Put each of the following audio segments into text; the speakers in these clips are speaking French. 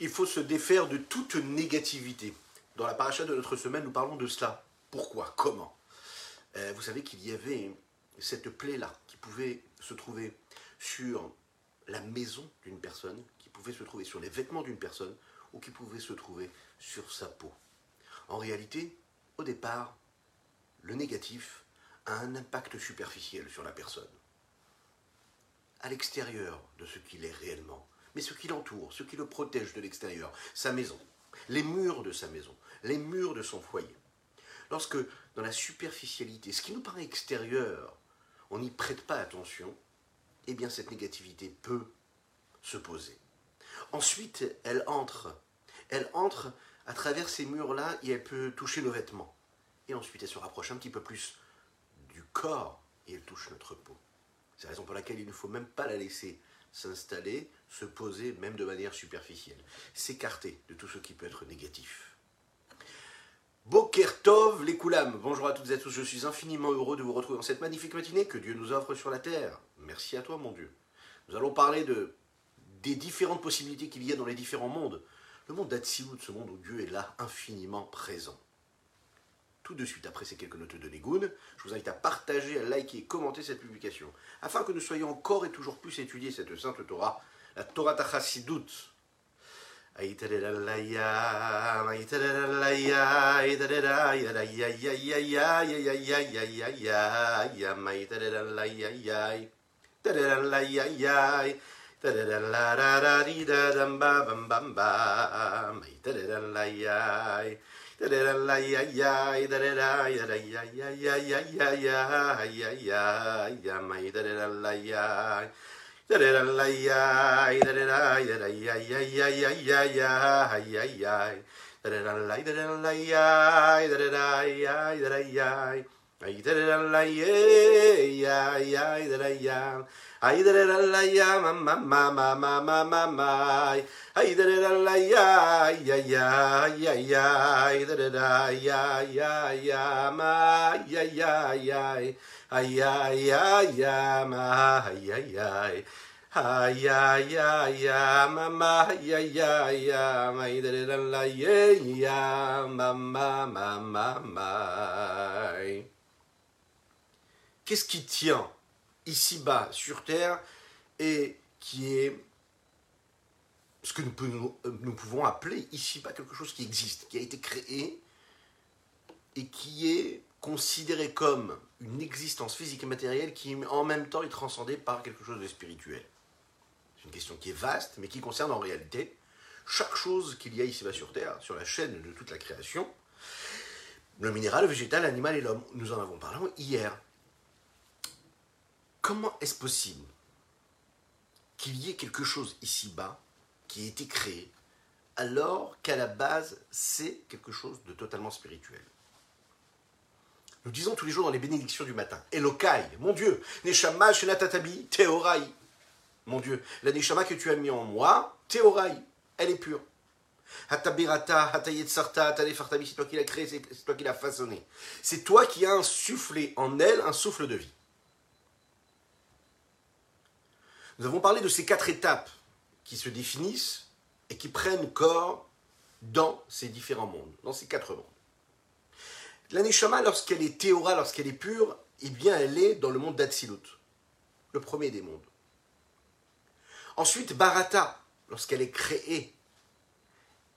il faut se défaire de toute négativité. Dans la paracha de notre semaine, nous parlons de cela. Pourquoi? Comment? Euh, Vous savez qu'il y avait cette plaie-là qui pouvait se trouver sur la maison d'une personne, qui pouvait se trouver sur les vêtements d'une personne, ou qui pouvait se trouver sur sa peau. En réalité, au départ, le négatif a un impact superficiel sur la personne, à l'extérieur de ce qu'il est réellement, mais ce qui l'entoure, ce qui le protège de l'extérieur, sa maison, les murs de sa maison, les murs de son foyer. Lorsque, dans la superficialité, ce qui nous paraît extérieur, on n'y prête pas attention, eh bien cette négativité peut se poser. Ensuite, elle entre. Elle entre à travers ces murs-là et elle peut toucher nos vêtements. Et ensuite, elle se rapproche un petit peu plus du corps et elle touche notre peau. C'est la raison pour laquelle il ne faut même pas la laisser s'installer, se poser, même de manière superficielle. S'écarter de tout ce qui peut être négatif. Bokertov les Koulam. Bonjour à toutes et à tous, je suis infiniment heureux de vous retrouver dans cette magnifique matinée que Dieu nous offre sur la terre. Merci à toi, mon Dieu. Nous allons parler de, des différentes possibilités qu'il y a dans les différents mondes. Le monde d'Atsilut, ce monde où Dieu est là, infiniment présent. Tout de suite après ces quelques notes de Négoun, je vous invite à partager, à liker et commenter cette publication, afin que nous soyons encore et toujours plus étudier cette sainte Torah, la Torah Tachasidut. da da da la ya ya da da da ya da ya ya ya ya ya ya ya ya ya ma da da da la ya da da da la ya da da da ya da ya ya ya ya ya ya ya ya da da da la da da la ya da da da ya da da ya da da da la ya ya ya da da ya da da da Aïderelaya, mamma, mamma, mamma, mamma. Ma, ma, Qu'est-ce qui tient ici-bas sur Terre et qui est ce que nous, pouvons, nous pouvons appeler ici-bas quelque chose qui existe, qui a été créé et qui est considéré comme une existence physique et matérielle qui en même temps est transcendée par quelque chose de spirituel. C'est une question qui est vaste mais qui concerne en réalité chaque chose qu'il y a ici-bas sur Terre, sur la chaîne de toute la création, le minéral, le végétal, l'animal et l'homme. Nous en avons parlé hier. Comment est-ce possible qu'il y ait quelque chose ici-bas qui ait été créé alors qu'à la base c'est quelque chose de totalement spirituel? Nous disons tous les jours dans les bénédictions du matin Elokai, mon Dieu, Neshama Shenatatabi, Teorai. Mon Dieu, la Neshama que tu as mis en moi, Teorai, elle est pure. Hatabirata, Hatayetsarta, Hatanefartabi, c'est toi qui l'as créée, c'est toi qui l'as façonnée. C'est toi qui as insufflé en elle un souffle de vie. Nous avons parlé de ces quatre étapes qui se définissent et qui prennent corps dans ces différents mondes, dans ces quatre mondes. La Neshama, lorsqu'elle est théora, lorsqu'elle est pure, eh bien elle est dans le monde d'Atsilut, le premier des mondes. Ensuite, Barata, lorsqu'elle est créée,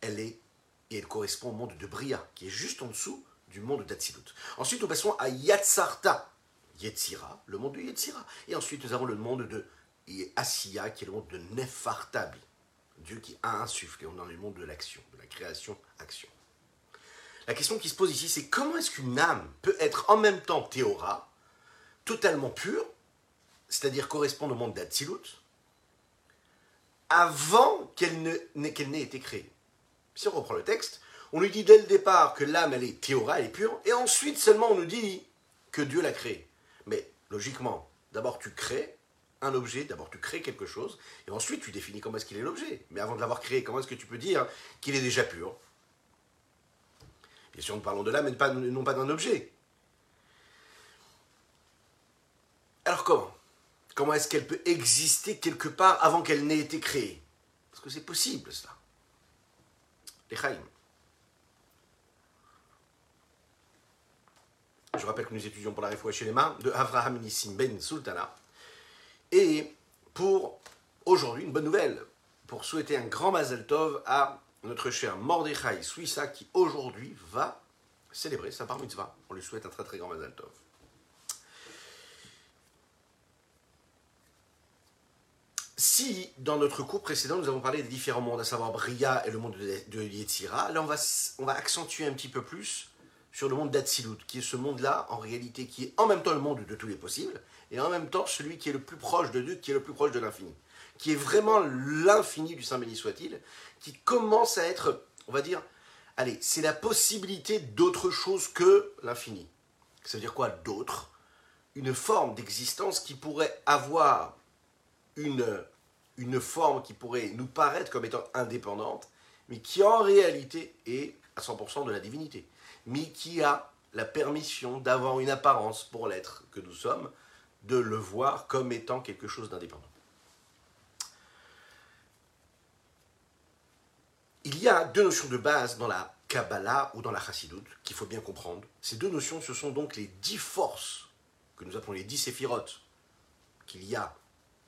elle est et elle correspond au monde de Bria, qui est juste en dessous du monde d'Atsilut. Ensuite, nous passons à Yatsarta, Yetzira, le monde de Yetzira. Et ensuite, nous avons le monde de et Asiya, qui est le monde de Nefartabi, Dieu qui a insufflé. On est dans le monde de l'action, de la création-action. La question qui se pose ici, c'est comment est-ce qu'une âme peut être en même temps théora, totalement pure, c'est-à-dire correspondre au monde d'Atsilut, avant qu'elle n'ait qu'elle n'ait été créée? Si on reprend le texte, on lui dit dès le départ que l'âme, elle est théora, elle est pure, et ensuite seulement on nous dit que Dieu l'a créée. Mais logiquement, d'abord tu crées, un objet, d'abord tu crées quelque chose, et ensuite tu définis comment est-ce qu'il est l'objet. Mais avant de l'avoir créé, comment est-ce que tu peux dire qu'il est déjà pur? Bien sûr, nous parlons de l'âme pas, non pas d'un objet. Alors comment? Comment est-ce qu'elle peut exister quelque part avant qu'elle n'ait été créée? Parce que c'est possible cela. les. Je rappelle que nous étudions pour la réfoua chez les mains de Avraham Nissim Ben Sultana. Et pour aujourd'hui, une bonne nouvelle, pour souhaiter un grand Mazel Tov à notre cher Mordechai Suissa qui aujourd'hui va célébrer sa bar mitzvah. On lui souhaite un très très grand Mazel Tov. Si dans notre cours précédent nous avons parlé des différents mondes, à savoir Bria et le monde de, Yetzira, là on va, on va accentuer un petit peu plus sur le monde d'Atsilut, qui est ce monde-là, en réalité, qui est en même temps le monde de tous les possibles, et en même temps celui qui est le plus proche de Dieu, qui est le plus proche de l'infini, qui est vraiment l'infini du Saint béni soit-il, qui commence à être, on va dire, allez, c'est la possibilité d'autre chose que l'infini. Ça veut dire quoi d'autre? Une forme d'existence qui pourrait avoir une, une forme qui pourrait nous paraître comme étant indépendante, mais qui en réalité est à 100% de la divinité mais qui a la permission d'avoir une apparence pour l'être que nous sommes, de le voir comme étant quelque chose d'indépendant. Il y a deux notions de base dans la Kabbalah ou dans la Chassidut qu'il faut bien comprendre. Ces deux notions, ce sont donc les dix forces que nous appelons les dix séphirotes qu'il y a,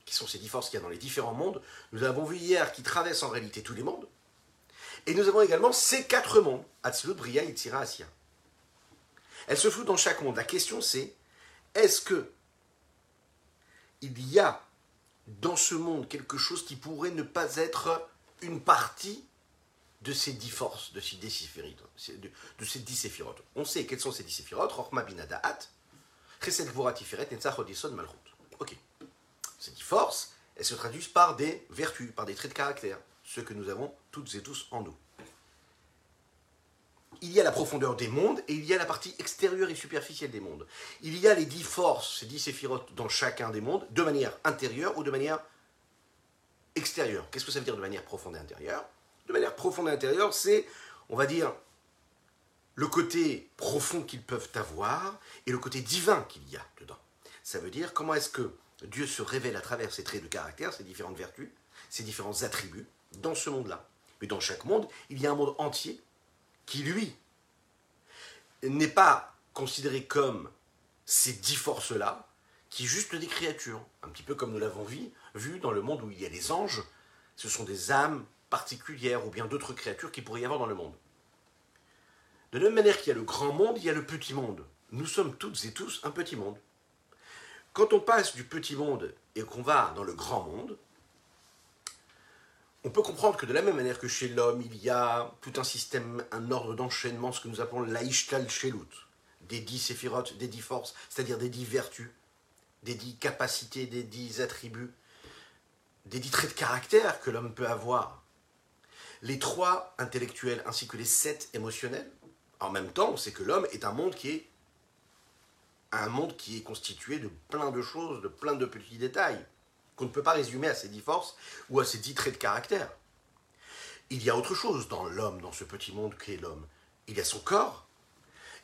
qui sont ces dix forces qu'il y a dans les différents mondes. Nous avons vu hier qui traversent en réalité tous les mondes. Et nous avons également ces quatre mondes, Atzilut, Bria, Yitzira, Asya. Elles se foutent dans chaque monde. La question c'est, est-ce que il y a dans ce monde quelque chose qui pourrait ne pas être une partie de ces dix forces, de ces dix séphirotes, de, ces dix On sait quels sont ces dix séphirotes, Rochma binadaat, Chesed Tiferet, Netzach Malchut. Ok. Ces dix forces, elles se traduisent par des vertus, par des traits de caractère, ceux que nous avons toutes et tous en nous il y a la profondeur des mondes et il y a la partie extérieure et superficielle des mondes. Il y a les dix forces, ces dix séphirotes dans chacun des mondes, de manière intérieure ou de manière extérieure. Qu'est-ce que ça veut dire de manière profonde et intérieure? De manière profonde et intérieure, c'est, on va dire, le côté profond qu'ils peuvent avoir et le côté divin qu'il y a dedans. Ça veut dire comment est-ce que Dieu se révèle à travers ses traits de caractère, ses différentes vertus, ses différents attributs dans ce monde-là. Mais dans chaque monde, il y a un monde entier qui lui n'est pas considéré comme ces dix forces-là, qui est juste des créatures, un petit peu comme nous l'avons vu, vu dans le monde où il y a les anges, ce sont des âmes particulières ou bien d'autres créatures qui pourrait y avoir dans le monde. De la même manière qu'il y a le grand monde, il y a le petit monde. Nous sommes toutes et tous un petit monde. Quand on passe du petit monde et qu'on va dans le grand monde, on peut comprendre que de la même manière que chez l'homme, il y a tout un système, un ordre d'enchaînement, ce que nous appelons l'Aishtal Shelut, des dix séphirotes, des dix forces, c'est-à-dire des dix vertus, des dix capacités, des dix attributs, des dix traits de caractère que l'homme peut avoir. Les trois intellectuels ainsi que les sept émotionnels. En même temps, on sait que l'homme est un monde qui est un monde qui est constitué de plein de choses, de plein de petits détails qu'on ne peut pas résumer à ces dix forces ou à ces dix traits de caractère. Il y a autre chose dans l'homme, dans ce petit monde qu'est l'homme. Il y a son corps.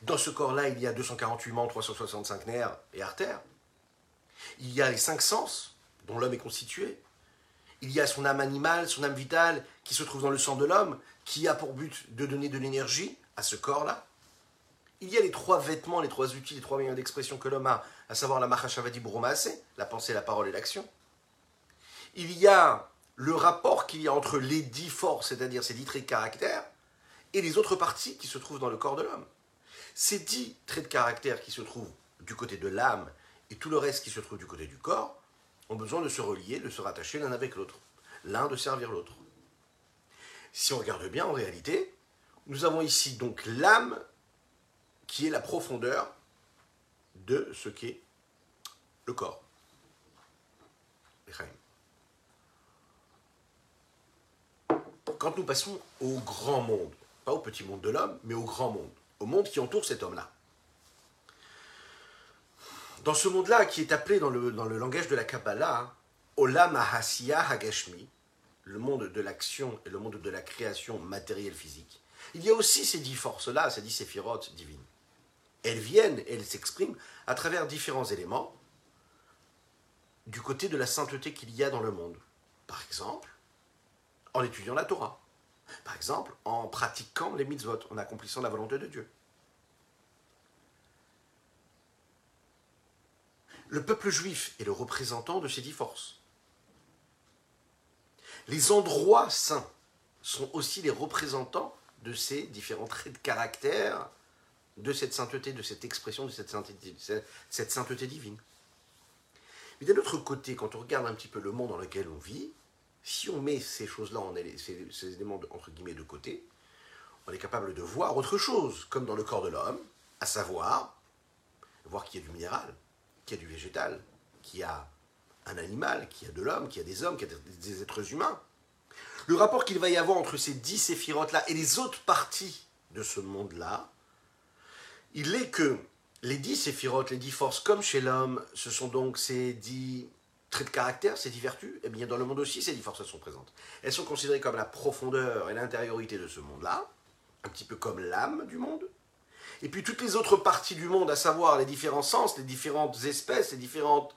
Dans ce corps-là, il y a 248 membres, 365 nerfs et artères. Il y a les cinq sens dont l'homme est constitué. Il y a son âme animale, son âme vitale qui se trouve dans le sang de l'homme, qui a pour but de donner de l'énergie à ce corps-là. Il y a les trois vêtements, les trois outils, les trois moyens d'expression que l'homme a, à savoir la Mahashavadi Burumase, la pensée, la parole et l'action il y a le rapport qu'il y a entre les dix forces, c'est-à-dire ces dix traits de caractère, et les autres parties qui se trouvent dans le corps de l'homme. Ces dix traits de caractère qui se trouvent du côté de l'âme et tout le reste qui se trouve du côté du corps ont besoin de se relier, de se rattacher l'un avec l'autre, l'un de servir l'autre. Si on regarde bien, en réalité, nous avons ici donc l'âme qui est la profondeur de ce qu'est le corps. Quand nous passons au grand monde, pas au petit monde de l'homme, mais au grand monde, au monde qui entoure cet homme-là. Dans ce monde-là, qui est appelé dans le, dans le langage de la Kabbalah, Olam Ahasiya Hagashmi, le monde de l'action et le monde de la création matérielle physique, il y a aussi ces dix forces-là, ces dix séphirotes divines. Elles viennent, elles s'expriment à travers différents éléments du côté de la sainteté qu'il y a dans le monde. Par exemple, en étudiant la Torah. Par exemple, en pratiquant les mitzvot, en accomplissant la volonté de Dieu. Le peuple juif est le représentant de ces dix forces. Les endroits saints sont aussi les représentants de ces différents traits de caractère de cette sainteté, de cette expression, de cette sainteté, cette sainteté divine. Mais d'un autre côté, quand on regarde un petit peu le monde dans lequel on vit, si on met ces choses-là, ces, éléments entre guillemets de côté, on est capable de voir autre chose, comme dans le corps de l'homme, à savoir voir qu'il y a du minéral, qu'il y a du végétal, qu'il y a un animal, qu'il y a de l'homme, qu'il y a des hommes, qu'il y a des êtres humains. Le rapport qu'il va y avoir entre ces dix séphirotes-là et les autres parties de ce monde-là, il est que les dix séphirotes, les dix forces, comme chez l'homme, ce sont donc ces dix traits de caractère, ces dix vertus, eh bien dans le monde aussi, ces dix forces sont présentes. Elles sont considérées comme la profondeur et l'intériorité de ce monde-là, un petit peu comme l'âme du monde. Et puis toutes les autres parties du monde, à savoir les différents sens, les différentes espèces, les différentes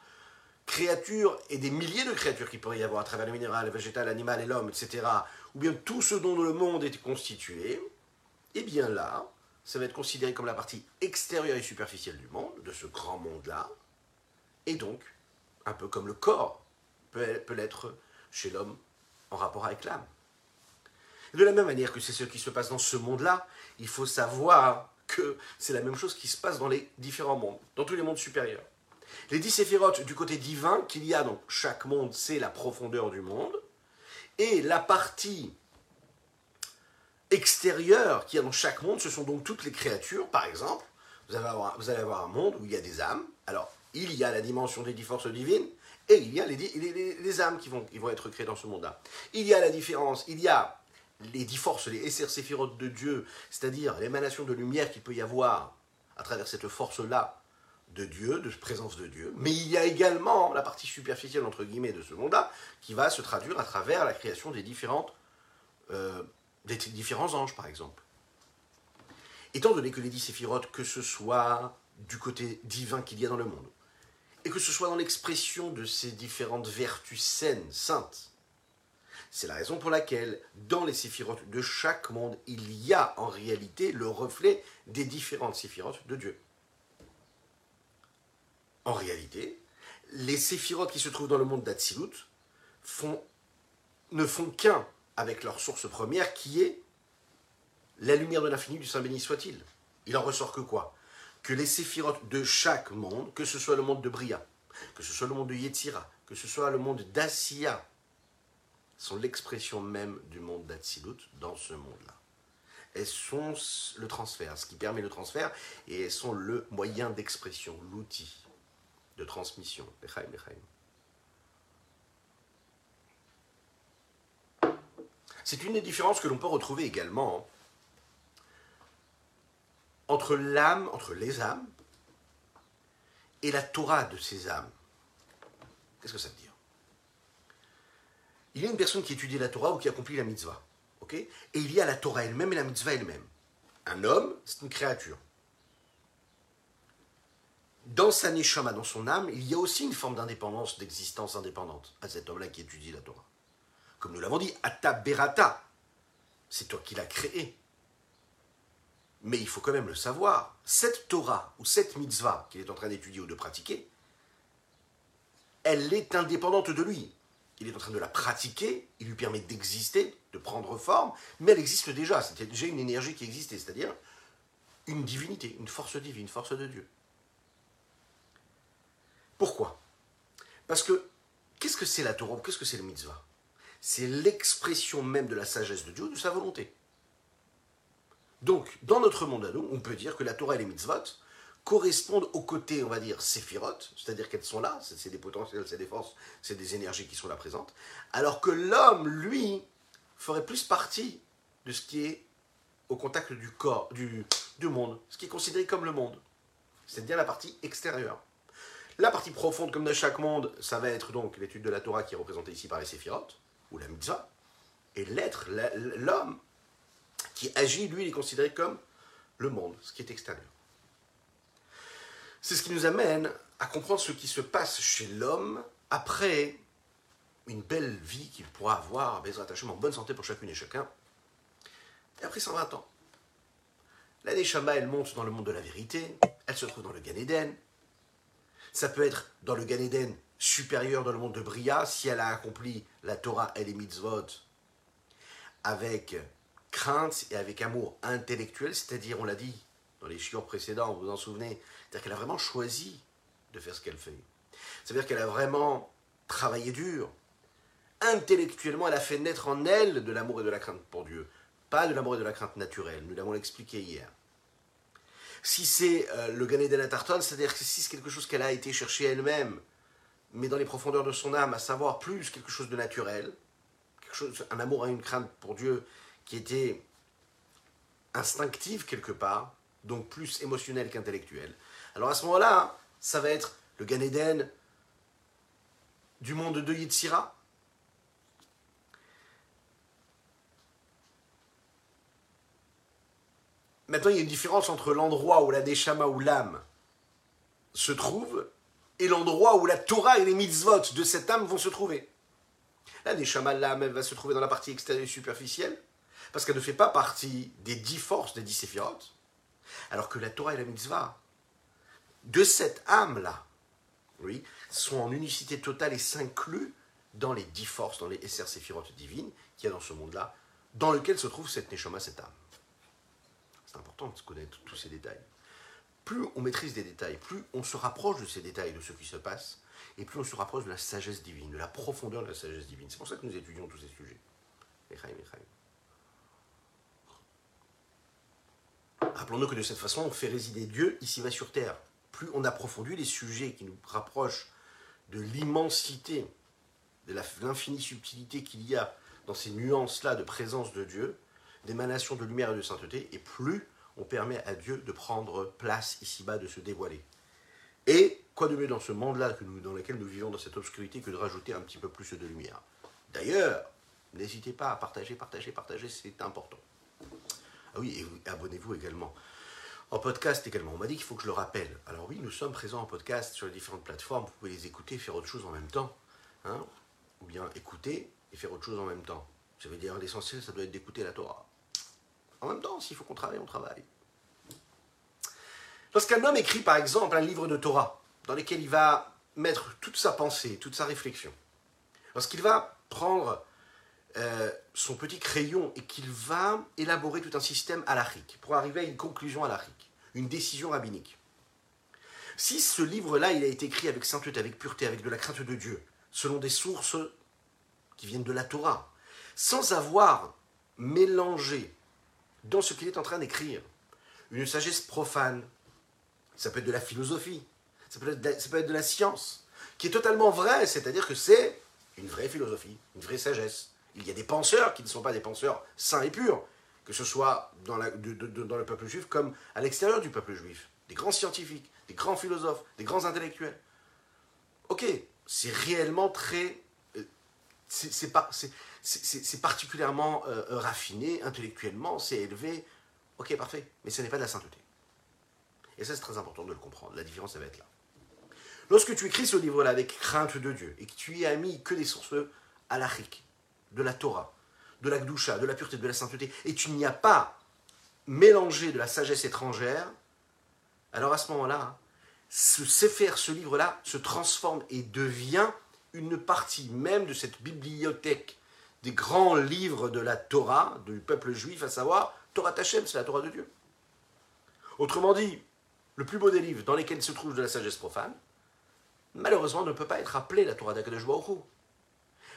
créatures et des milliers de créatures qu'il pourrait y avoir à travers le minéral, le végétal, l'animal et l'homme, etc., ou bien tout ce dont le monde est constitué, eh bien là, ça va être considéré comme la partie extérieure et superficielle du monde, de ce grand monde-là, et donc, un peu comme le corps peut, l'être chez l'homme en rapport avec l'âme. De la même manière que c'est ce qui se passe dans ce monde-là, il faut savoir que c'est la même chose qui se passe dans les différents mondes, dans tous les mondes supérieurs. Les dix séphirotes du côté divin qu'il y a dans chaque monde, c'est la profondeur du monde. Et la partie extérieure qu'il y a dans chaque monde, ce sont donc toutes les créatures, par exemple. Vous allez, avoir, vous allez avoir un monde où il y a des âmes. Alors, il y a la dimension des dix forces divines, et il y a les, âmes qui vont, être créées dans ce monde-là. Il y a la différence, il y a les dix forces, les Esser séphirotes de Dieu, c'est-à-dire l'émanation de lumière qu'il peut y avoir à travers cette force-là de Dieu, de présence de Dieu, mais il y a également la partie superficielle, entre guillemets, de ce monde-là, qui va se traduire à travers la création des, euh, des différents anges, par exemple. Étant donné que les dix séphirotes, que ce soit du côté divin qu'il y a dans le monde, et que ce soit dans l'expression de ces différentes vertus saines, saintes, c'est la raison pour laquelle, dans les séphirotes de chaque monde, il y a en réalité le reflet des différentes séphirotes de Dieu. En réalité, les séphirotes qui se trouvent dans le monde d'Atsilut ne font qu'un avec leur source première qui est la lumière de l'infini du Saint béni soit-il. Il en ressort que quoi? Que les séphirotes de chaque monde, que ce soit le monde de Bria, que ce soit le monde de Yetzira, que ce soit le monde d'Asiya, sont l'expression même du monde d'Atsilut dans ce monde-là. Elles sont le transfert, ce qui permet le transfert, et elles sont le moyen d'expression, l'outil de transmission. C'est une des différences que l'on peut retrouver également hein, entre l'âme, entre les âmes, et la Torah de ces âmes. Qu'est-ce que ça veut dire? Il y a une personne qui étudie la Torah ou qui accomplit la mitzvah. et il y a la Torah elle-même et la mitzvah elle-même. Un homme, c'est une créature dans sa neshama, dans son âme, il y a aussi une forme d'indépendance, d'existence indépendante à cet homme-là qui étudie la Torah. Comme nous l'avons dit, Atta Berata, c'est toi qui l'as créé. Mais il faut quand même le savoir, cette Torah ou cette mitzvah qu'il est en train d'étudier ou de pratiquer, elle est indépendante de lui. Il est en train de la pratiquer, il lui permet d'exister, de prendre forme, mais elle existe déjà, c'était déjà une énergie qui existait, c'est-à-dire une divinité, une force divine, une force de Dieu. Pourquoi? Parce que qu'est-ce que c'est la Torah Qu'est-ce que c'est le mitzvah? C'est l'expression même de la sagesse de Dieu, de sa volonté. Donc, dans notre monde à nous, on peut dire que la Torah et les mitzvot correspondent au côté, on va dire, séphirotes, c'est-à-dire qu'elles sont là, c'est des potentiels, c'est des forces, c'est des énergies qui sont là présentes, alors que l'homme, lui, ferait plus partie de ce qui est au contact du corps, du, du monde, ce qui est considéré comme le monde, c'est-à-dire la partie extérieure. La partie profonde, comme dans chaque monde, ça va être donc l'étude de la Torah qui est représentée ici par les séphirotes, ou la mitzvah. Et l'être, l'homme, qui agit, lui, il est considéré comme le monde, ce qui est extérieur. C'est ce qui nous amène à comprendre ce qui se passe chez l'homme après une belle vie qu'il pourra avoir, Bezrat en bonne santé pour chacune et chacun, Et après 120 ans, la Neshama, elle monte dans le monde de la vérité, elle se trouve dans le Gan Eden. Ça peut être dans le Gan Eden supérieur dans le monde de Bria, si elle a accompli la Torah et les mitzvot avec crainte et avec amour intellectuel, c'est-à-dire, on l'a dit dans les chiants précédents, vous vous en souvenez, c'est-à-dire qu'elle a vraiment choisi de faire ce qu'elle fait. C'est-à-dire qu'elle a vraiment travaillé dur. Intellectuellement, elle a fait naître en elle de l'amour et de la crainte pour Dieu, pas de l'amour et de la crainte naturelle. Nous l'avons expliqué hier. Si c'est euh, le Gan Eden Tarton, c'est-à-dire que si c'est quelque chose qu'elle a été chercher elle-même, mais dans les profondeurs de son âme, à savoir plus quelque chose de naturel, quelque chose, un amour et une crainte pour Dieu qui était instinctif quelque part, donc plus émotionnel qu'intellectuel. Alors à ce moment-là, ça va être le Gan Eden du monde de Yitzhira. Maintenant, il y a une différence entre l'endroit où la Neshama ou l'âme se trouve et l'endroit où la Torah et les mitzvot de cette âme vont se trouver. La Neshama, l'âme, elle va se trouver dans la partie extérieure et superficielle, parce qu'elle ne fait pas partie des dix forces des dix séphirotes, alors que la Torah et la mitzvah, de cette âme-là, oui, sont en unicité totale et s'incluent dans les dix forces, dans les SR séphirotes divines qu'il y a dans ce monde-là, dans lequel se trouve cette Neshama, cette âme. C'est important de connaître tous ces détails. Plus on maîtrise des détails, plus on se rapproche de ces détails, de ce qui se passe, et plus on se rapproche de la sagesse divine, de la profondeur de la sagesse divine. C'est pour ça que nous étudions tous ces sujets. Rappelons-nous que de cette façon, on fait résider Dieu ici-bas sur terre. Plus on approfondit les sujets qui nous rapprochent de l'immensité, de l'infinie subtilité qu'il y a dans ces nuances-là de présence de Dieu, d'émanation de lumière et de sainteté, et plus on permet à Dieu de prendre place ici-bas, de se dévoiler. Et quoi de mieux dans ce monde-là dans lequel nous vivons, dans cette obscurité, que de rajouter un petit peu plus de lumière? D'ailleurs, n'hésitez pas à partager, partager, partager, c'est important. Ah oui, et abonnez-vous également. En podcast également, on m'a dit qu'il faut que je le rappelle. Alors oui, nous sommes présents en podcast sur les différentes plateformes, vous pouvez les écouter et faire autre chose en même temps. Hein Ou bien écouter et faire autre chose en même temps. Ça veut dire l'essentiel, ça doit être d'écouter la Torah. En même temps, s'il faut qu'on travaille, on travaille. Lorsqu'un homme écrit par exemple un livre de Torah, dans lequel il va mettre toute sa pensée, toute sa réflexion, lorsqu'il va prendre euh, son petit crayon et qu'il va élaborer tout un système halachique pour arriver à une conclusion halachique, une décision rabbinique. Si ce livre-là, il a été écrit avec sainteté, avec pureté, avec de la crainte de Dieu, selon des sources qui viennent de la Torah, sans avoir mélangé dans ce qu'il est en train d'écrire une sagesse profane, ça peut être de la philosophie, ça peut être de la, ça peut être de la science, qui est totalement vraie, c'est-à-dire que c'est une vraie philosophie, une vraie sagesse. Il y a des penseurs qui ne sont pas des penseurs sains et purs, que ce soit dans, le peuple juif comme à l'extérieur du peuple juif. Des grands scientifiques, des grands philosophes, des grands intellectuels. Ok, c'est réellement très... Euh, c'est particulièrement euh, raffiné, intellectuellement, c'est élevé. Ok, parfait, mais ce n'est pas de la sainteté. Et ça, c'est très important de le comprendre. La différence, ça va être là. Lorsque tu écris ce livre-là avec crainte de Dieu et que tu y as mis que des sources halachiques, de la Torah, de la Gdusha, de la pureté, de la sainteté, et tu n'y as pas mélangé de la sagesse étrangère, alors à ce moment-là, ce Sefer, ce livre-là, se transforme et devient une partie même de cette bibliothèque des grands livres de la Torah, du peuple juif, à savoir Torah Tachem, c'est la Torah de Dieu. Autrement dit, le plus beau des livres dans lesquels se trouve de la sagesse profane, malheureusement ne peut pas être appelé la Torah d'Akadosh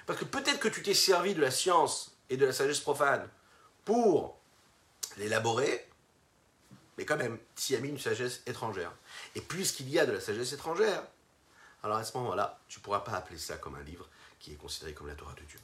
Parce que peut-être que tu t'es servi de la science et de la sagesse profane pour l'élaborer, mais quand même, tu as mis une sagesse étrangère. Et puisqu'il y a de la sagesse étrangère, alors à ce moment-là, tu ne pourras pas appeler ça comme un livre qui est considéré comme la Torah de Dieu.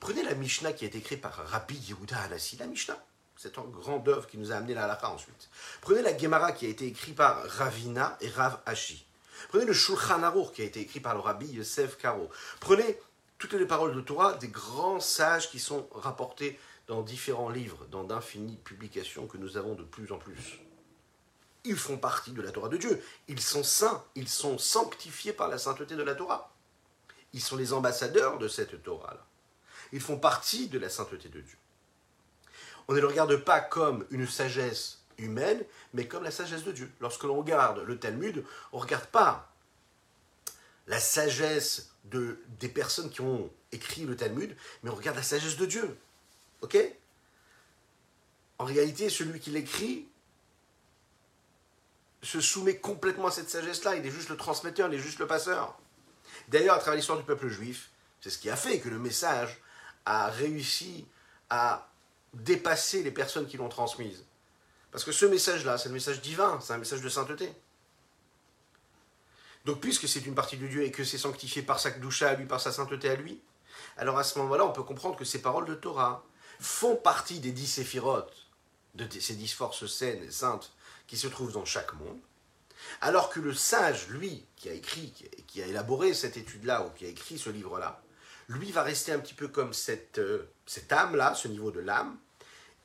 Prenez la Mishnah qui a été écrite par Rabbi Yehuda Hanassi, la Mishnah. C'est un grand œuvre qui nous a amené la halakha ensuite. Prenez la Gemara qui a été écrite par Ravina et Rav Ashi. Prenez le Shulchan Aruch qui a été écrit par le Rabbi Yosef Karo. Prenez toutes les paroles de Torah des grands sages qui sont rapportés dans différents livres, dans d'infinies publications que nous avons de plus en plus. Ils font partie de la Torah de Dieu. Ils sont saints, ils sont sanctifiés par la sainteté de la Torah. Ils sont les ambassadeurs de cette Torah-là. Ils font partie de la sainteté de Dieu. on ne le regarde pas comme une sagesse humaine, mais comme la sagesse de Dieu. Lorsque l'on regarde le Talmud, on ne regarde pas la sagesse de, des personnes qui ont écrit le Talmud, mais on regarde la sagesse de Dieu. Ok? En réalité, celui qui l'écrit se soumet complètement à cette sagesse-là. Il est juste le transmetteur, il est juste le passeur. D'ailleurs, à travers l'histoire du peuple juif, c'est ce qui a fait que le message a réussi à dépasser les personnes qui l'ont transmise. Parce que ce message-là, c'est le message divin, c'est un message de sainteté. Donc, puisque c'est une partie de Dieu et que c'est sanctifié par sa doucha à lui, par sa sainteté à lui, alors à ce moment-là, on peut comprendre que ces paroles de Torah font partie des dix séphirotes, de ces dix forces saines et saintes qui se trouvent dans chaque monde, alors que le sage, lui, qui a écrit, qui a élaboré cette étude-là, ou qui a écrit ce livre-là, lui va rester un petit peu comme cette, euh, cette âme-là, ce niveau de l'âme,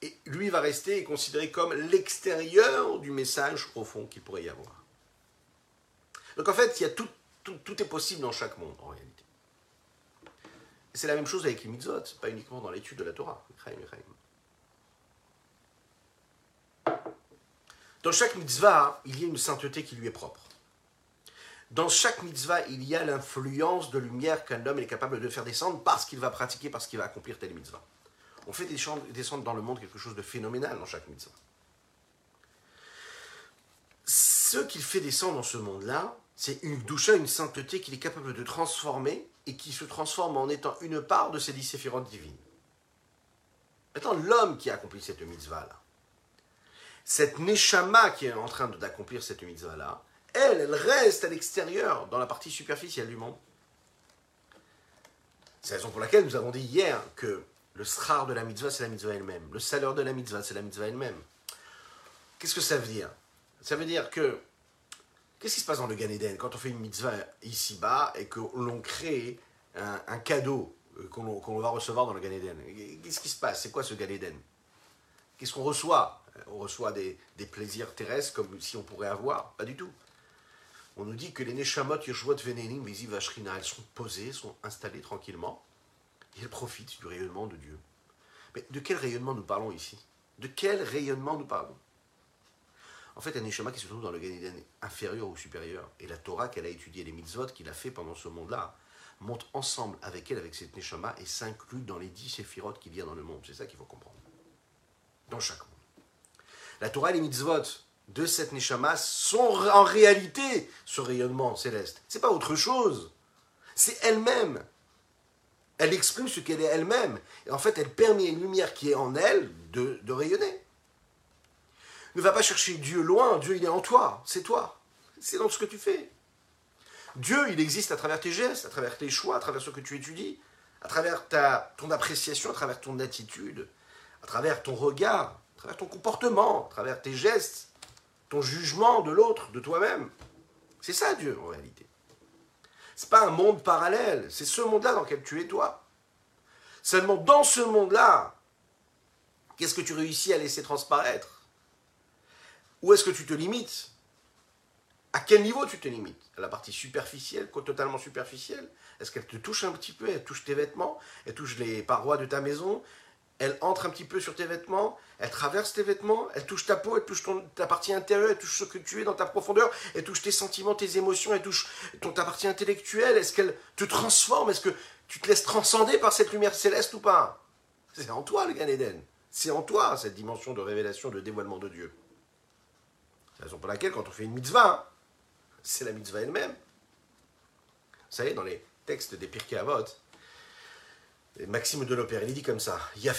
et lui va rester considéré comme l'extérieur du message profond qu'il pourrait y avoir. Donc en fait, tout, tout, est possible dans chaque monde, en réalité. C'est la même chose avec les mitzvot, pas uniquement dans l'étude de la Torah. Dans chaque mitzvah, il y a une sainteté qui lui est propre. Dans chaque mitzvah, il y a l'influence de lumière qu'un homme est capable de faire descendre parce qu'il va pratiquer, parce qu'il va accomplir telle mitzvah. On fait descendre dans le monde quelque chose de phénoménal dans chaque mitzvah. Ce qu'il fait descendre dans ce monde-là, c'est une doucha, une sainteté qu'il est capable de transformer et qui se transforme en étant une part de ces dix séphirotes divines. Maintenant, l'homme qui accomplit cette mitzvah-là, cette neshama qui est en train d'accomplir cette mitzvah-là, elle, elle reste à l'extérieur, dans la partie superficielle du monde. C'est la raison pour laquelle nous avons dit hier que le srar de la mitzvah, c'est la mitzvah elle-même. Le salaire de la mitzvah, c'est la mitzvah elle-même. Qu'est-ce que ça veut dire? Ça veut dire que Qu'est-ce qui se passe dans le Gan Eden quand on fait une mitzvah ici-bas et que l'on crée un, cadeau euh, qu'on va recevoir dans le Gan Eden Qu'est-ce qui se passe? C'est quoi ce Gan Eden Qu'est-ce qu'on reçoit? On reçoit des, plaisirs terrestres comme si on pourrait avoir? Pas du tout. On nous dit que les Neshamot Yeshvot Venenim Vashrina, elles sont posées, sont installées tranquillement et elles profitent du rayonnement de Dieu. Mais de quel rayonnement nous parlons ici? De quel rayonnement nous parlons? En fait, un neshama qui se trouve dans le Gan inférieur ou supérieur, et la Torah qu'elle a étudiée, les mitzvot qu'il a fait pendant ce monde-là, monte ensemble avec elle, avec cette neshama, et s'inclut dans les dix séphirotes qu'il y a dans le monde. C'est ça qu'il faut comprendre. Dans chaque monde. La Torah et les mitzvot de cette neshama sont en réalité ce rayonnement céleste. C'est pas autre chose. C'est elle-même. Elle exprime ce qu'elle est elle-même. Et en fait, elle permet une lumière qui est en elle de rayonner. Ne va pas chercher Dieu loin, Dieu il est en toi, c'est toi. C'est dans ce que tu fais. Dieu, il existe à travers tes gestes, à travers tes choix, à travers ce que tu étudies, à travers ton appréciation, à travers ton attitude, à travers ton regard, à travers ton comportement, à travers tes gestes, ton jugement de l'autre, de toi-même. C'est ça Dieu en réalité. C'est pas un monde parallèle, c'est ce monde-là dans lequel tu es toi. Seulement dans ce monde-là, qu'est-ce que tu réussis à laisser transparaître? Où est-ce que tu te limites? À quel niveau tu te limites? À la partie superficielle, totalement superficielle? Est-ce qu'elle te touche un petit peu? Elle touche tes vêtements? Elle touche les parois de ta maison? Elle entre un petit peu sur tes vêtements? Elle traverse tes vêtements? Elle touche ta peau? Elle touche ta partie intérieure? Elle touche ce que tu es dans ta profondeur? Elle touche tes sentiments, tes émotions? Elle touche ton, ta partie intellectuelle? Est-ce qu'elle te transforme? Est-ce que tu te laisses transcender par cette lumière céleste ou pas? C'est en toi le Gan Eden. C'est en toi cette dimension de révélation, de dévoilement de Dieu. Raison pour laquelle, quand on fait une mitzvah, c'est la mitzvah elle-même. Vous savez, dans les textes des Pirkei Avot, Maxime de l'Opère, il dit comme ça Il est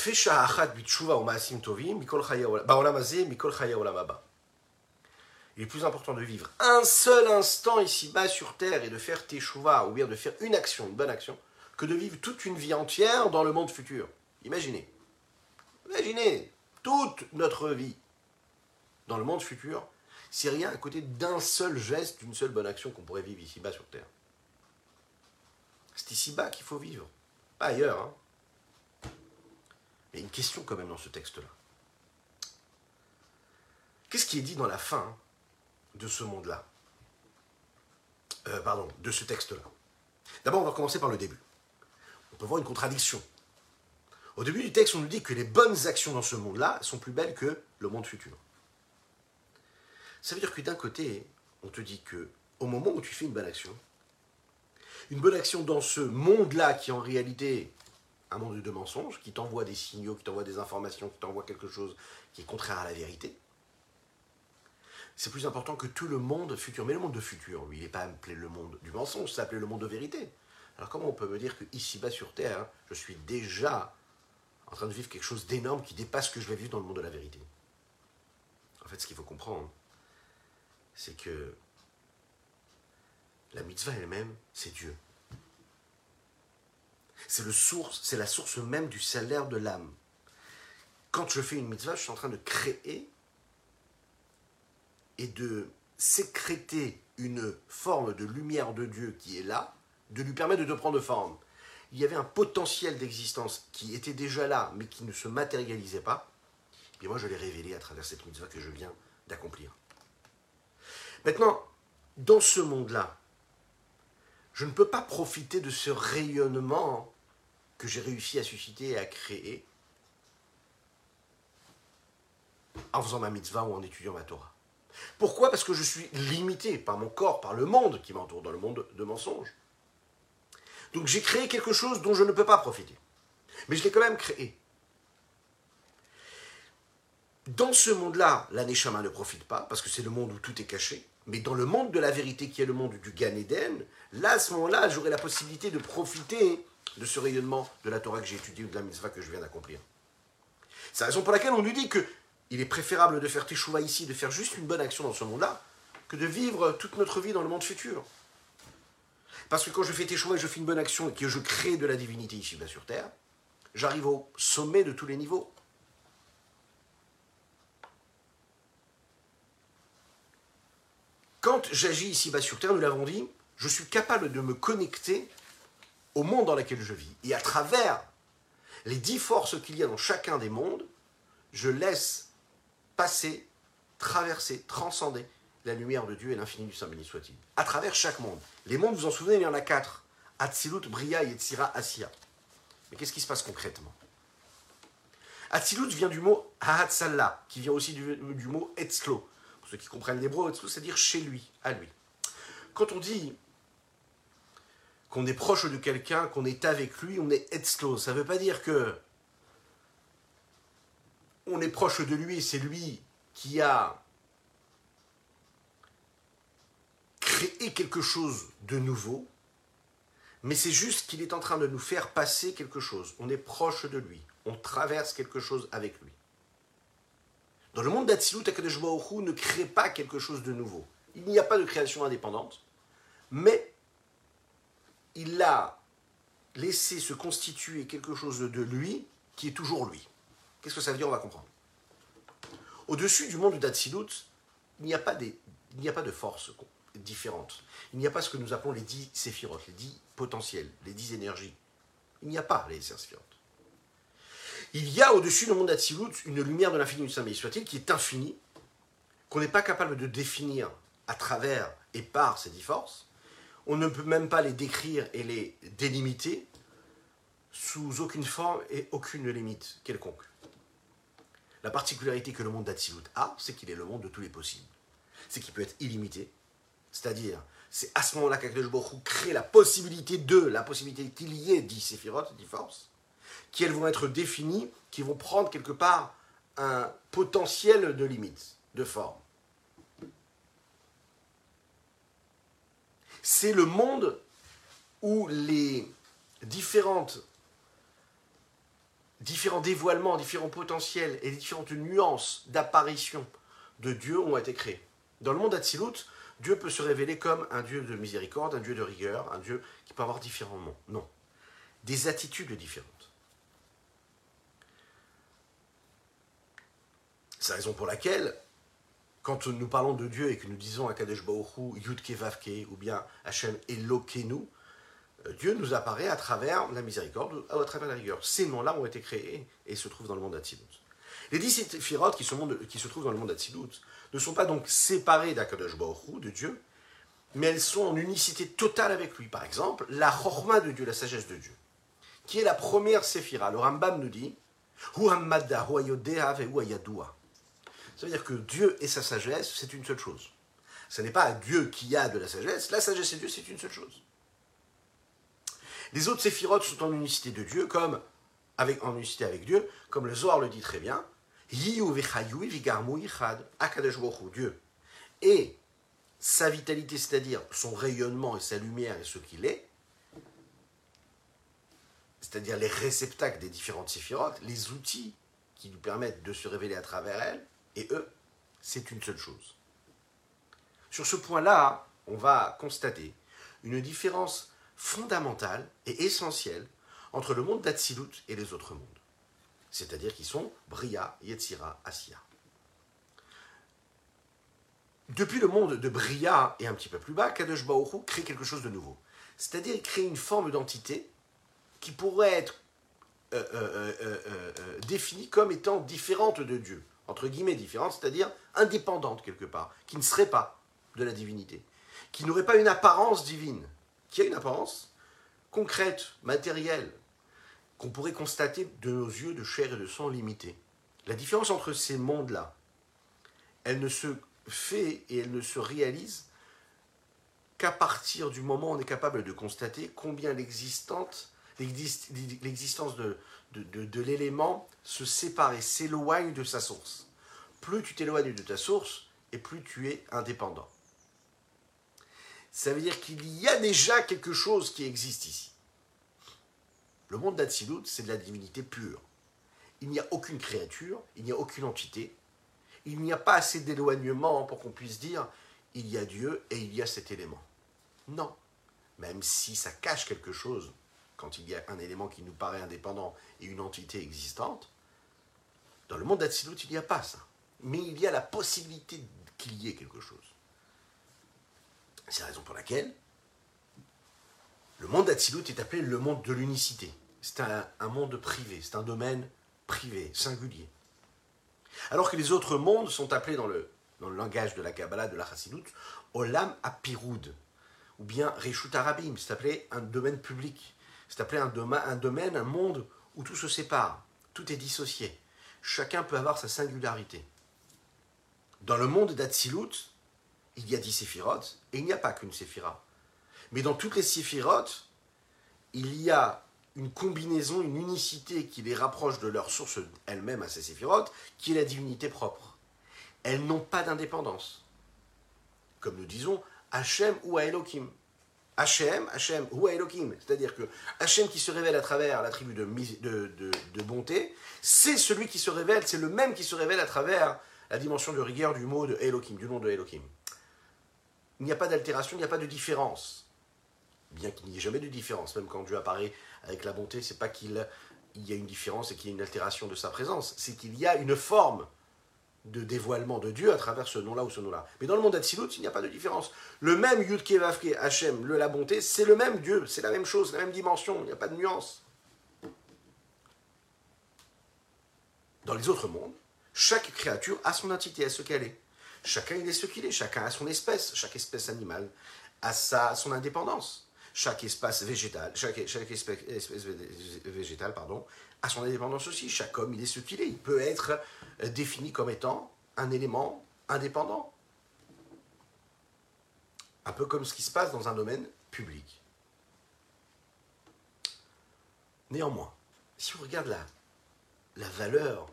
plus important de vivre un seul instant ici-bas sur terre et de faire teshuva, ou bien de faire une action, une bonne action, que de vivre toute une vie entière dans le monde futur. Imaginez. Imaginez toute notre vie dans le monde futur c'est rien à côté d'un seul geste, d'une seule bonne action qu'on pourrait vivre ici-bas sur Terre. C'est ici-bas qu'il faut vivre, pas ailleurs. Hein. Mais une question quand même dans ce texte-là. Qu'est-ce qui est dit dans la fin de ce monde-là? Euh, Pardon, de ce texte-là. D'abord, on va commencer par le début. On peut voir une contradiction. Au début du texte, on nous dit que les bonnes actions dans ce monde-là sont plus belles que le monde futur. Ça veut dire que d'un côté, on te dit que au moment où tu fais une bonne action, une bonne action dans ce monde-là qui est en réalité un monde de mensonges, qui t'envoie des signaux, qui t'envoie des informations, qui t'envoie quelque chose qui est contraire à la vérité, c'est plus important que tout le monde futur. Mais le monde de futur, lui, il n'est pas appelé le monde du mensonge, c'est appelé le monde de vérité. Alors comment on peut me dire que ici bas sur Terre, je suis déjà en train de vivre quelque chose d'énorme qui dépasse ce que je vais vivre dans le monde de la vérité? En fait, ce qu'il faut comprendre, c'est que la mitzvah elle-même, c'est Dieu. C'est, source, la source même du salaire de l'âme. Quand je fais une mitzvah, je suis en train de créer et de sécréter une forme de lumière de Dieu qui est là, de lui permettre de prendre forme. Il y avait un potentiel d'existence qui était déjà là, mais qui ne se matérialisait pas. Et moi, je l'ai révélé à travers cette mitzvah que je viens d'accomplir. Maintenant, dans ce monde-là, je ne peux pas profiter de ce rayonnement que j'ai réussi à susciter et à créer en faisant ma mitzvah ou en étudiant ma Torah. Pourquoi? Parce que je suis limité par mon corps, par le monde qui m'entoure, dans le monde de mensonges. Donc j'ai créé quelque chose dont je ne peux pas profiter. Mais je l'ai quand même créé. Dans ce monde-là, la ne profite pas, parce que c'est le monde où tout est caché. Mais dans le monde de la vérité, qui est le monde du Gan Eden, là, à ce moment-là, j'aurai la possibilité de profiter de ce rayonnement de la Torah que j'ai étudié ou de la mitzvah que je viens d'accomplir. C'est la raison pour laquelle on nous dit que il est préférable de faire teshuva ici, de faire juste une bonne action dans ce monde-là, que de vivre toute notre vie dans le monde futur. Parce que quand je fais teshuva et je fais une bonne action et que je crée de la divinité ici bas sur terre, j'arrive au sommet de tous les niveaux. Quand j'agis ici bas sur terre, nous l'avons dit, je suis capable de me connecter au monde dans lequel je vis. Et à travers les dix forces qu'il y a dans chacun des mondes, je laisse passer, traverser, transcender la lumière de Dieu et l'infini du Saint béni soit-il. À travers chaque monde. Les mondes, vous en souvenez, il y en a quatre. Atzilut, Bria, Yetzira, Asiya. Mais qu'est-ce qui se passe concrètement? Atzilut vient du mot Hahatzallah, qui vient aussi du, mot Etzlo. Qui comprennent l'hébreu, c'est-à-dire chez lui, à lui. Quand on dit qu'on est proche de quelqu'un, qu'on est avec lui, on est Etzlo. Ça ne veut pas dire que on est proche de lui, c'est lui qui a créé quelque chose de nouveau, mais c'est juste qu'il est en train de nous faire passer quelque chose. On est proche de lui, on traverse quelque chose avec lui. Dans le monde d'Atsilut, Akadosh ne crée pas quelque chose de nouveau. Il n'y a pas de création indépendante, mais il a laissé se constituer quelque chose de lui qui est toujours lui. Qu'est-ce que ça veut dire On va comprendre. Au-dessus du monde d'Atsilut, il n'y a, pas il n'y a pas de forces différentes. Il n'y a pas ce que nous appelons les dix séphirotes, les dix potentiels, les dix énergies. Il n'y a pas les séphirotes. Il y a au-dessus du monde d'Atsilut une lumière de l'infini du Saint soit-il qui est infinie, qu'on n'est pas capable de définir à travers et par ces dix forces. On ne peut même pas les décrire et les délimiter sous aucune forme et aucune limite quelconque. La particularité que le monde d'Atsilut a, c'est qu'il est le monde de tous les possibles. C'est qu'il peut être illimité. C'est-à-dire, c'est à ce moment-là qu'Akadosh Baruch crée la possibilité de, la possibilité qu'il y ait 10 séphirotes, 10 forces, qui elles vont être définies, qui vont prendre quelque part un potentiel de limite, de forme. C'est le monde où les différents dévoilements, différents potentiels et différentes nuances d'apparition de Dieu ont été créés. Dans le monde d'Atsilut, Dieu peut se révéler comme un Dieu de miséricorde, un Dieu de rigueur, un Dieu qui peut avoir différents noms. Non. Des attitudes différentes. C'est la raison pour laquelle, quand nous parlons de Dieu et que nous disons à Kadesh Baoru, Yudke ou bien Hachem Elokenu, Dieu nous apparaît à travers la miséricorde, à travers la rigueur. Ces noms-là ont été créés et se trouvent dans le monde d'Atsilut. Les dix séphirotes qui, se trouvent dans le monde d'Atsilut ne sont pas donc séparées d'Akadosh Baruch de Dieu, mais elles sont en unicité totale avec lui. Par exemple, la chorma de Dieu, la sagesse de Dieu, qui est la première séphira. Le Rambam nous dit Ça veut dire que Dieu et sa sagesse, c'est une seule chose. Ce n'est pas Dieu qui a de la sagesse, la sagesse et Dieu, c'est une seule chose. Les autres séphirotes sont en unicité de Dieu, comme avec, en unicité avec Dieu, comme le Zohar le dit très bien. Dieu et sa vitalité, c'est-à-dire son rayonnement et sa lumière et ce qu'il est, c'est-à-dire les réceptacles des différentes séphirotes, les outils qui nous permettent de se révéler à travers elles, et eux, c'est une seule chose. Sur ce point-là, on va constater une différence fondamentale et essentielle entre le monde d'Atsilut et les autres mondes. C'est-à-dire qu'ils sont Bria, Yetzira, Asiya. Depuis le monde de Bria et un petit peu plus bas, Kadosh Baoru crée quelque chose de nouveau. C'est-à-dire il crée une forme d'entité qui pourrait être euh, euh, euh, définie comme étant différente de Dieu, entre guillemets différente, c'est-à-dire indépendante quelque part, qui ne serait pas de la divinité, qui n'aurait pas une apparence divine, qui a une apparence concrète, matérielle, qu'on pourrait constater de nos yeux de chair et de sang limités. La différence entre ces mondes-là, elle ne se fait et elle ne se réalise qu'à partir du moment où on est capable de constater combien l'existence de, de, l'élément se sépare et s'éloigne de sa source. Plus tu t'éloignes de ta source, et plus tu es indépendant. Ça veut dire qu'il y a déjà quelque chose qui existe ici. Le monde d'Atsilut, c'est de la divinité pure. Il n'y a aucune créature, il n'y a aucune entité. Il n'y a pas assez d'éloignement pour qu'on puisse dire il y a Dieu et il y a cet élément. Non. Même si ça cache quelque chose, quand il y a un élément qui nous paraît indépendant et une entité existante, dans le monde d'Atsilut, il n'y a pas ça. Mais il y a la possibilité qu'il y ait quelque chose. C'est la raison pour laquelle le monde d'Atsilut est appelé le monde de l'unicité. C'est un, monde privé, c'est un domaine privé, singulier. Alors que les autres mondes sont appelés dans le, langage de la Kabbalah, de la Chassidut, Olam Apiroud, ou bien Reshut Arabim, c'est appelé un domaine public, c'est appelé un, domaine, un monde où tout se sépare, tout est dissocié. Chacun peut avoir sa singularité. Dans le monde d'Atsilut, il y a dix séphirotes, et il n'y a pas qu'une séphira. Mais dans toutes les séphirotes, il y a une combinaison, une unicité qui les rapproche de leur source elle-même à ces séphirotes, qui est la divinité propre. Elles n'ont pas d'indépendance. Comme nous disons, Hachem ou Elohim. Hachem, Hachem ou Elohim. C'est-à-dire que Hachem qui se révèle à travers l'attribut de, de, bonté, c'est celui qui se révèle, c'est le même qui se révèle à travers la dimension de rigueur du mot de Elohim, du nom de Elohim il n'y a pas d'altération, il n'y a pas de différence. Bien qu'il n'y ait jamais de différence, même quand Dieu apparaît avec la bonté, c'est pas qu'il y a une différence et qu'il y a une altération de sa présence, c'est qu'il y a une forme de dévoilement de Dieu à travers ce nom-là ou ce nom-là. Mais dans le monde d'Atsilut, il n'y a pas de différence. Le même Yud Vavke Hachem, le la bonté, c'est le même Dieu, c'est la même chose, la même dimension, il n'y a pas de nuance. Dans les autres mondes, chaque créature a son entité, à ce qu'elle est. Chacun il est ce qu'il est, chacun a son espèce, chaque espèce animale a sa, son indépendance. Chaque espace végétal, chaque, espèce, végétale pardon, a son indépendance aussi. Chaque homme il est ce qu'il est. Il peut être euh, défini comme étant un élément indépendant. Un peu comme ce qui se passe dans un domaine public. Néanmoins, si on regarde la, la valeur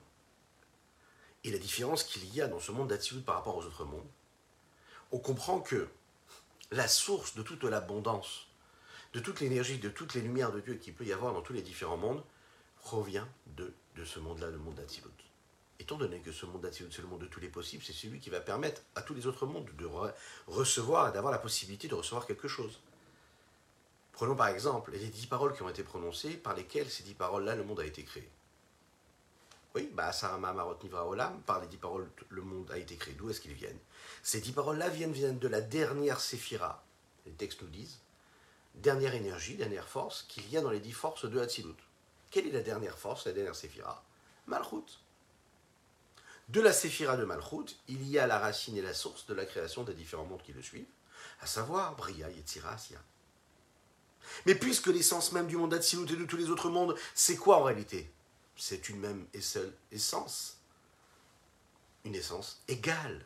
et la différence qu'il y a dans ce monde d'attitude par rapport aux autres mondes, on comprend que la source de toute l'abondance, de toute l'énergie, de toutes les lumières de Dieu qu'il peut y avoir dans tous les différents mondes, provient de, de ce monde-là, le monde d'Atsilut. Étant donné que ce monde d'Atsilut, c'est le monde de tous les possibles, c'est celui qui va permettre à tous les autres mondes de recevoir d'avoir la possibilité de recevoir quelque chose. Prenons par exemple les dix paroles qui ont été prononcées, par lesquelles ces dix paroles-là, le monde a été créé. Oui, bah, Sarama Marot Olam, par les dix paroles, le monde a été créé. D'où est-ce qu'ils viennent? Ces dix paroles-là viennent, viennent de la dernière séphira, les textes nous disent, dernière énergie, dernière force qu'il y a dans les dix forces de Hatzilut. Quelle est la dernière force, la dernière séphira? Malchut. De la séphira de Malchut, il y a la racine et la source de la création des différents mondes qui le suivent, à savoir Bria, Yetzira, Asya. Mais puisque l'essence même du monde d'Atsilut et de tous les autres mondes, c'est quoi en réalité? C'est une même et seule essence. Une essence égale.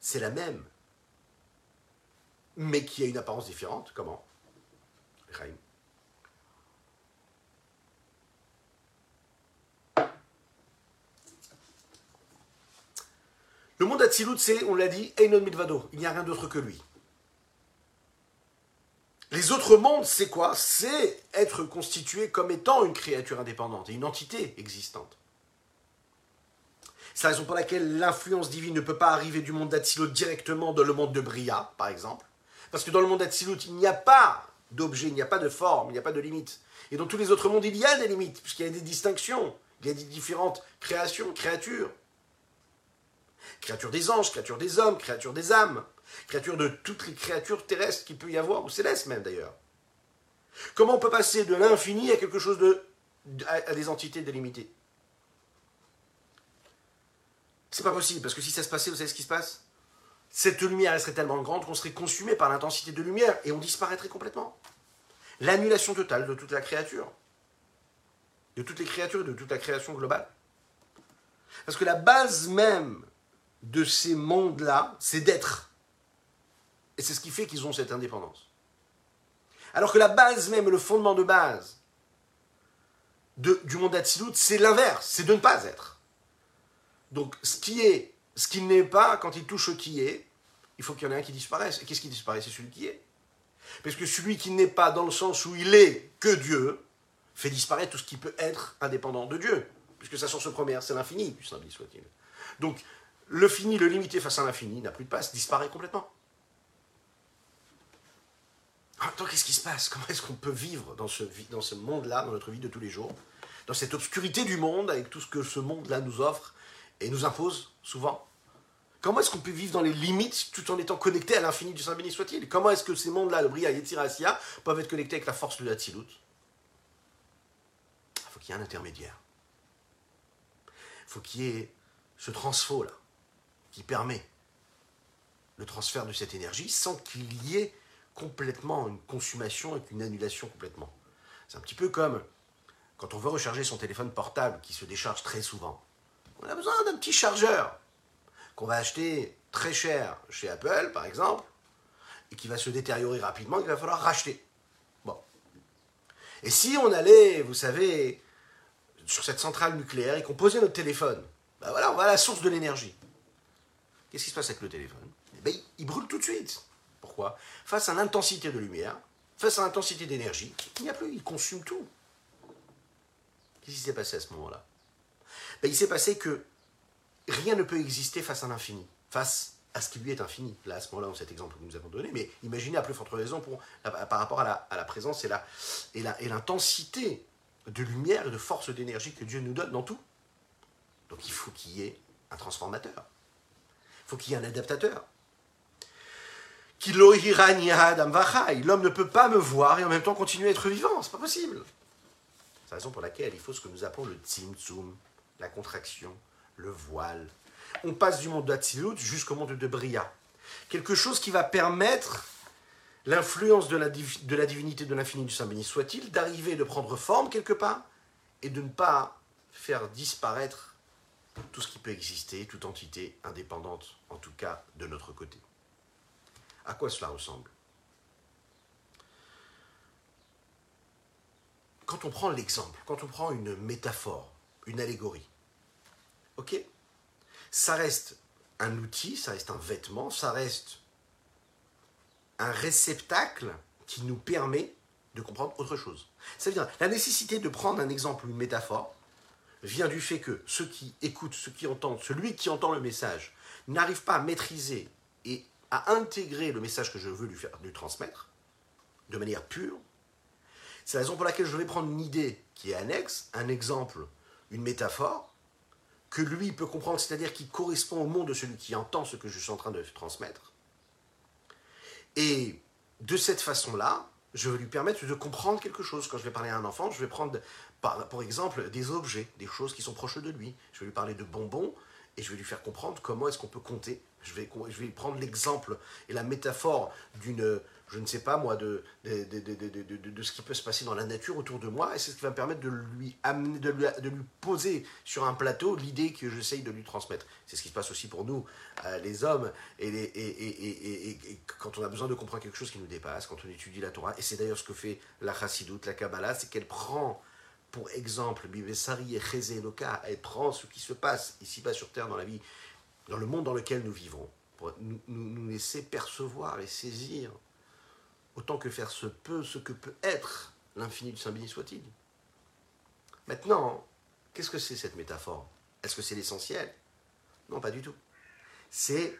C'est la même. Mais qui a une apparence différente. Comment? Le monde d'Atsilut, c'est, on l'a dit, Einon Milvado. Il n'y a rien d'autre que lui. Les autres mondes, c'est quoi? C'est être constitué comme étant une créature indépendante une entité existante. C'est la raison pour laquelle l'influence divine ne peut pas arriver du monde d'Atsilut directement dans le monde de Bria, par exemple. Parce que dans le monde d'Atsilut, il n'y a pas d'objet, il n'y a pas de forme, il n'y a pas de limite. Et dans tous les autres mondes, il y a des limites, puisqu'il y a des distinctions, il y a des différentes créations, créatures. Créature des anges, créature des hommes, créature des âmes, créature de toutes les créatures terrestres qu'il peut y avoir, ou célestes même d'ailleurs. Comment on peut passer de l'infini à quelque chose de. à des entités délimitées? C'est pas possible, parce que si ça se passait, vous savez ce qui se passe? Cette lumière, elle serait tellement grande qu'on serait consumé par l'intensité de lumière et on disparaîtrait complètement. L'annulation totale de toute la créature. De toutes les créatures de toute la création globale. Parce que la base même de ces mondes-là, c'est d'être. Et c'est ce qui fait qu'ils ont cette indépendance. Alors que la base même, le fondement de base du monde d'Atsilut, c'est l'inverse, c'est de ne pas être. Donc ce qui est, ce qui n'est pas, quand il touche au qui est, il faut qu'il y en ait un qui disparaisse. Et qu'est-ce qui disparaît? C'est celui qui est. Parce que celui qui n'est pas dans le sens où il est que Dieu, fait disparaître tout ce qui peut être indépendant de Dieu. Puisque sa source première, c'est l'infini, plus saint soit-il. Donc, le fini, le limité face à l'infini, n'a plus de place, disparaît complètement. En même temps, qu'est-ce qui se passe? Comment est-ce qu'on peut vivre dans ce, monde-là, dans notre vie de tous les jours, dans cette obscurité du monde, avec tout ce que ce monde-là nous offre et nous impose souvent? Comment est-ce qu'on peut vivre dans les limites tout en étant connecté à l'infini du Saint béni soit-il? Comment est-ce que ces mondes-là, le Bria, Yetzira, Asiya, peuvent être connectés avec la force de la Tzilut Il faut qu'il y ait un intermédiaire. Il faut qu'il y ait ce transfo là qui permet le transfert de cette énergie sans qu'il y ait complètement une consommation et une annulation complètement. C'est un petit peu comme quand on veut recharger son téléphone portable qui se décharge très souvent. On a besoin d'un petit chargeur qu'on va acheter très cher chez Apple, par exemple, et qui va se détériorer rapidement, il va falloir racheter. Bon. Et si on allait, vous savez, sur cette centrale nucléaire et qu'on posait notre téléphone, ben voilà, on va à la source de l'énergie. Qu'est-ce qui se passe avec le téléphone? Eh ben, il brûle tout de suite. Pourquoi? Face à l'intensité de lumière, face à l'intensité d'énergie, il n'y a plus, il consume tout. Qu'est-ce qui s'est passé à ce moment-là? Ben, Il s'est passé que rien ne peut exister face à l'infini, face à ce qui lui est infini. Là, à ce moment-là, dans cet exemple que nous avons donné, mais imaginez à plus forte raison pour, par rapport à la, présence et l'intensité de lumière et de force d'énergie que Dieu nous donne dans tout. Donc il faut qu'il y ait un transformateur faut qu'il y ait un adaptateur. L'homme ne peut pas me voir et en même temps continuer à être vivant, c'est pas possible. C'est la raison pour laquelle il faut ce que nous appelons le tzimtzum, la contraction, le voile. On passe du monde d'Atsilut jusqu'au monde de Bria. Quelque chose qui va permettre l'influence de la, divinité de l'infini du Saint béni soit-il, d'arriver, de prendre forme quelque part, et de ne pas faire disparaître tout ce qui peut exister, toute entité indépendante, en tout cas de notre côté. À quoi cela ressemble? Quand on prend l'exemple, quand on prend une métaphore, une allégorie, ok? Ça reste un outil, ça reste un vêtement, ça reste un réceptacle qui nous permet de comprendre autre chose. Ça veut dire la nécessité de prendre un exemple ou une métaphore vient du fait que ceux qui écoutent, ceux qui entendent, celui qui entend le message n'arrive pas à maîtriser et à intégrer le message que je veux lui faire lui transmettre de manière pure. C'est la raison pour laquelle je vais prendre une idée qui est annexe, un exemple, une métaphore, que lui peut comprendre, c'est-à-dire qui correspond au monde de celui qui entend ce que je suis en train de transmettre. Et de cette façon-là, je vais lui permettre de comprendre quelque chose. Quand je vais parler à un enfant, je vais prendre par, exemple, des objets, des choses qui sont proches de lui. Je vais lui parler de bonbons et je vais lui faire comprendre comment est-ce qu'on peut compter. Je vais, je vais prendre l'exemple et la métaphore d'une, je ne sais pas moi, de de, de, ce qui peut se passer dans la nature autour de moi, et c'est ce qui va me permettre de lui amener, de lui, de lui poser sur un plateau l'idée que j'essaye de lui transmettre. C'est ce qui se passe aussi pour nous, euh, les hommes, et, les, et, et, quand on a besoin de comprendre quelque chose qui nous dépasse, quand on étudie la Torah, et c'est d'ailleurs ce que fait la Chassidoute, la Kabbalah, c'est qu'elle prend pour exemple, Bivesari et Loka, elle prend ce qui se passe ici-bas sur Terre dans la vie, dans le monde dans lequel nous vivons, pour nous, nous, laisser percevoir et saisir, autant que faire se peut, ce que peut être l'infini du Saint béni soit-il. Maintenant, qu'est-ce que c'est cette métaphore? Est-ce que c'est l'essentiel? Non, pas du tout. C'est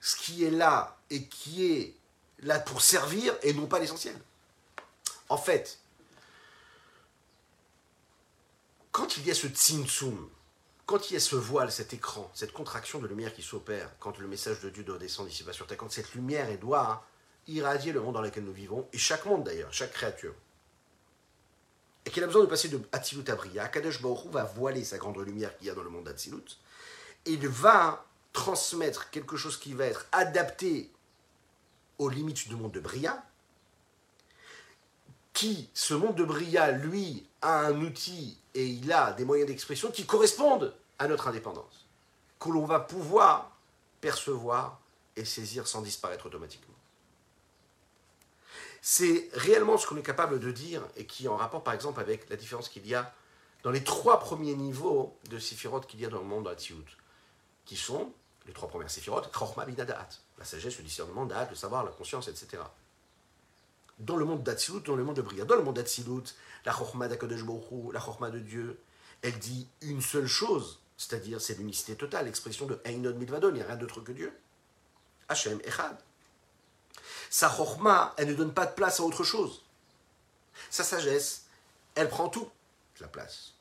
ce qui est là et qui est là pour servir et non pas l'essentiel. En fait, quand il y a ce tsinsum, quand il y a ce voile, cet écran, cette contraction de lumière qui s'opère, quand le message de Dieu doit descendre ici bas sur terre, quand cette lumière doit irradier le monde dans lequel nous vivons, et chaque monde d'ailleurs, chaque créature, et qu'il a besoin de passer de Hatzilut à Bria, Kadesh Baruch va voiler sa grande lumière qu'il y a dans le monde d'Hatzilut, et il va transmettre quelque chose qui va être adapté aux limites du monde de Bria, qui, ce monde de Bria, lui, a un outil et il a des moyens d'expression qui correspondent à notre indépendance, que l'on va pouvoir percevoir et saisir sans disparaître automatiquement. C'est réellement ce qu'on est capable de dire et qui est en rapport par exemple avec la différence qu'il y a dans les trois premiers niveaux de Séphiroth qu'il y a dans le monde d'Atsiout, qui sont les trois premières Séphiroth, la sagesse, le discernement, le savoir, la conscience, etc dans le monde d'Atsilut, dans le monde de Bria. Dans le monde d'Atsilut, la Chokhmah d'Akadosh la Chokhmah de Dieu, elle dit une seule chose, c'est-à-dire c'est l'unicité totale, l'expression de Einon Milvadon, il n'y a rien d'autre que Dieu. Hachem Echad. Sa Chokhmah, elle ne donne pas de place à autre chose. Sa sagesse, elle prend tout la place.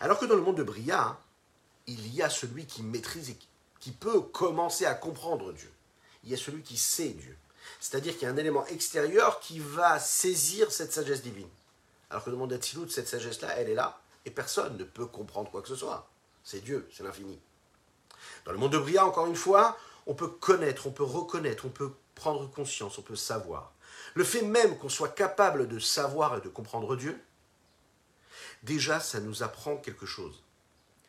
Alors que dans le monde de Bria, il y a celui qui maîtrise et qui peut commencer à comprendre Dieu. Il y a celui qui sait Dieu. C'est-à-dire qu'il y a un élément extérieur qui va saisir cette sagesse divine. Alors que le monde d'Atsilut, cette sagesse-là, elle est là, et personne ne peut comprendre quoi que ce soit. C'est Dieu, c'est l'infini. Dans le monde de Bria, encore une fois, on peut connaître, on peut reconnaître, on peut prendre conscience, on peut savoir. Le fait même qu'on soit capable de savoir et de comprendre Dieu, déjà, ça nous apprend quelque chose.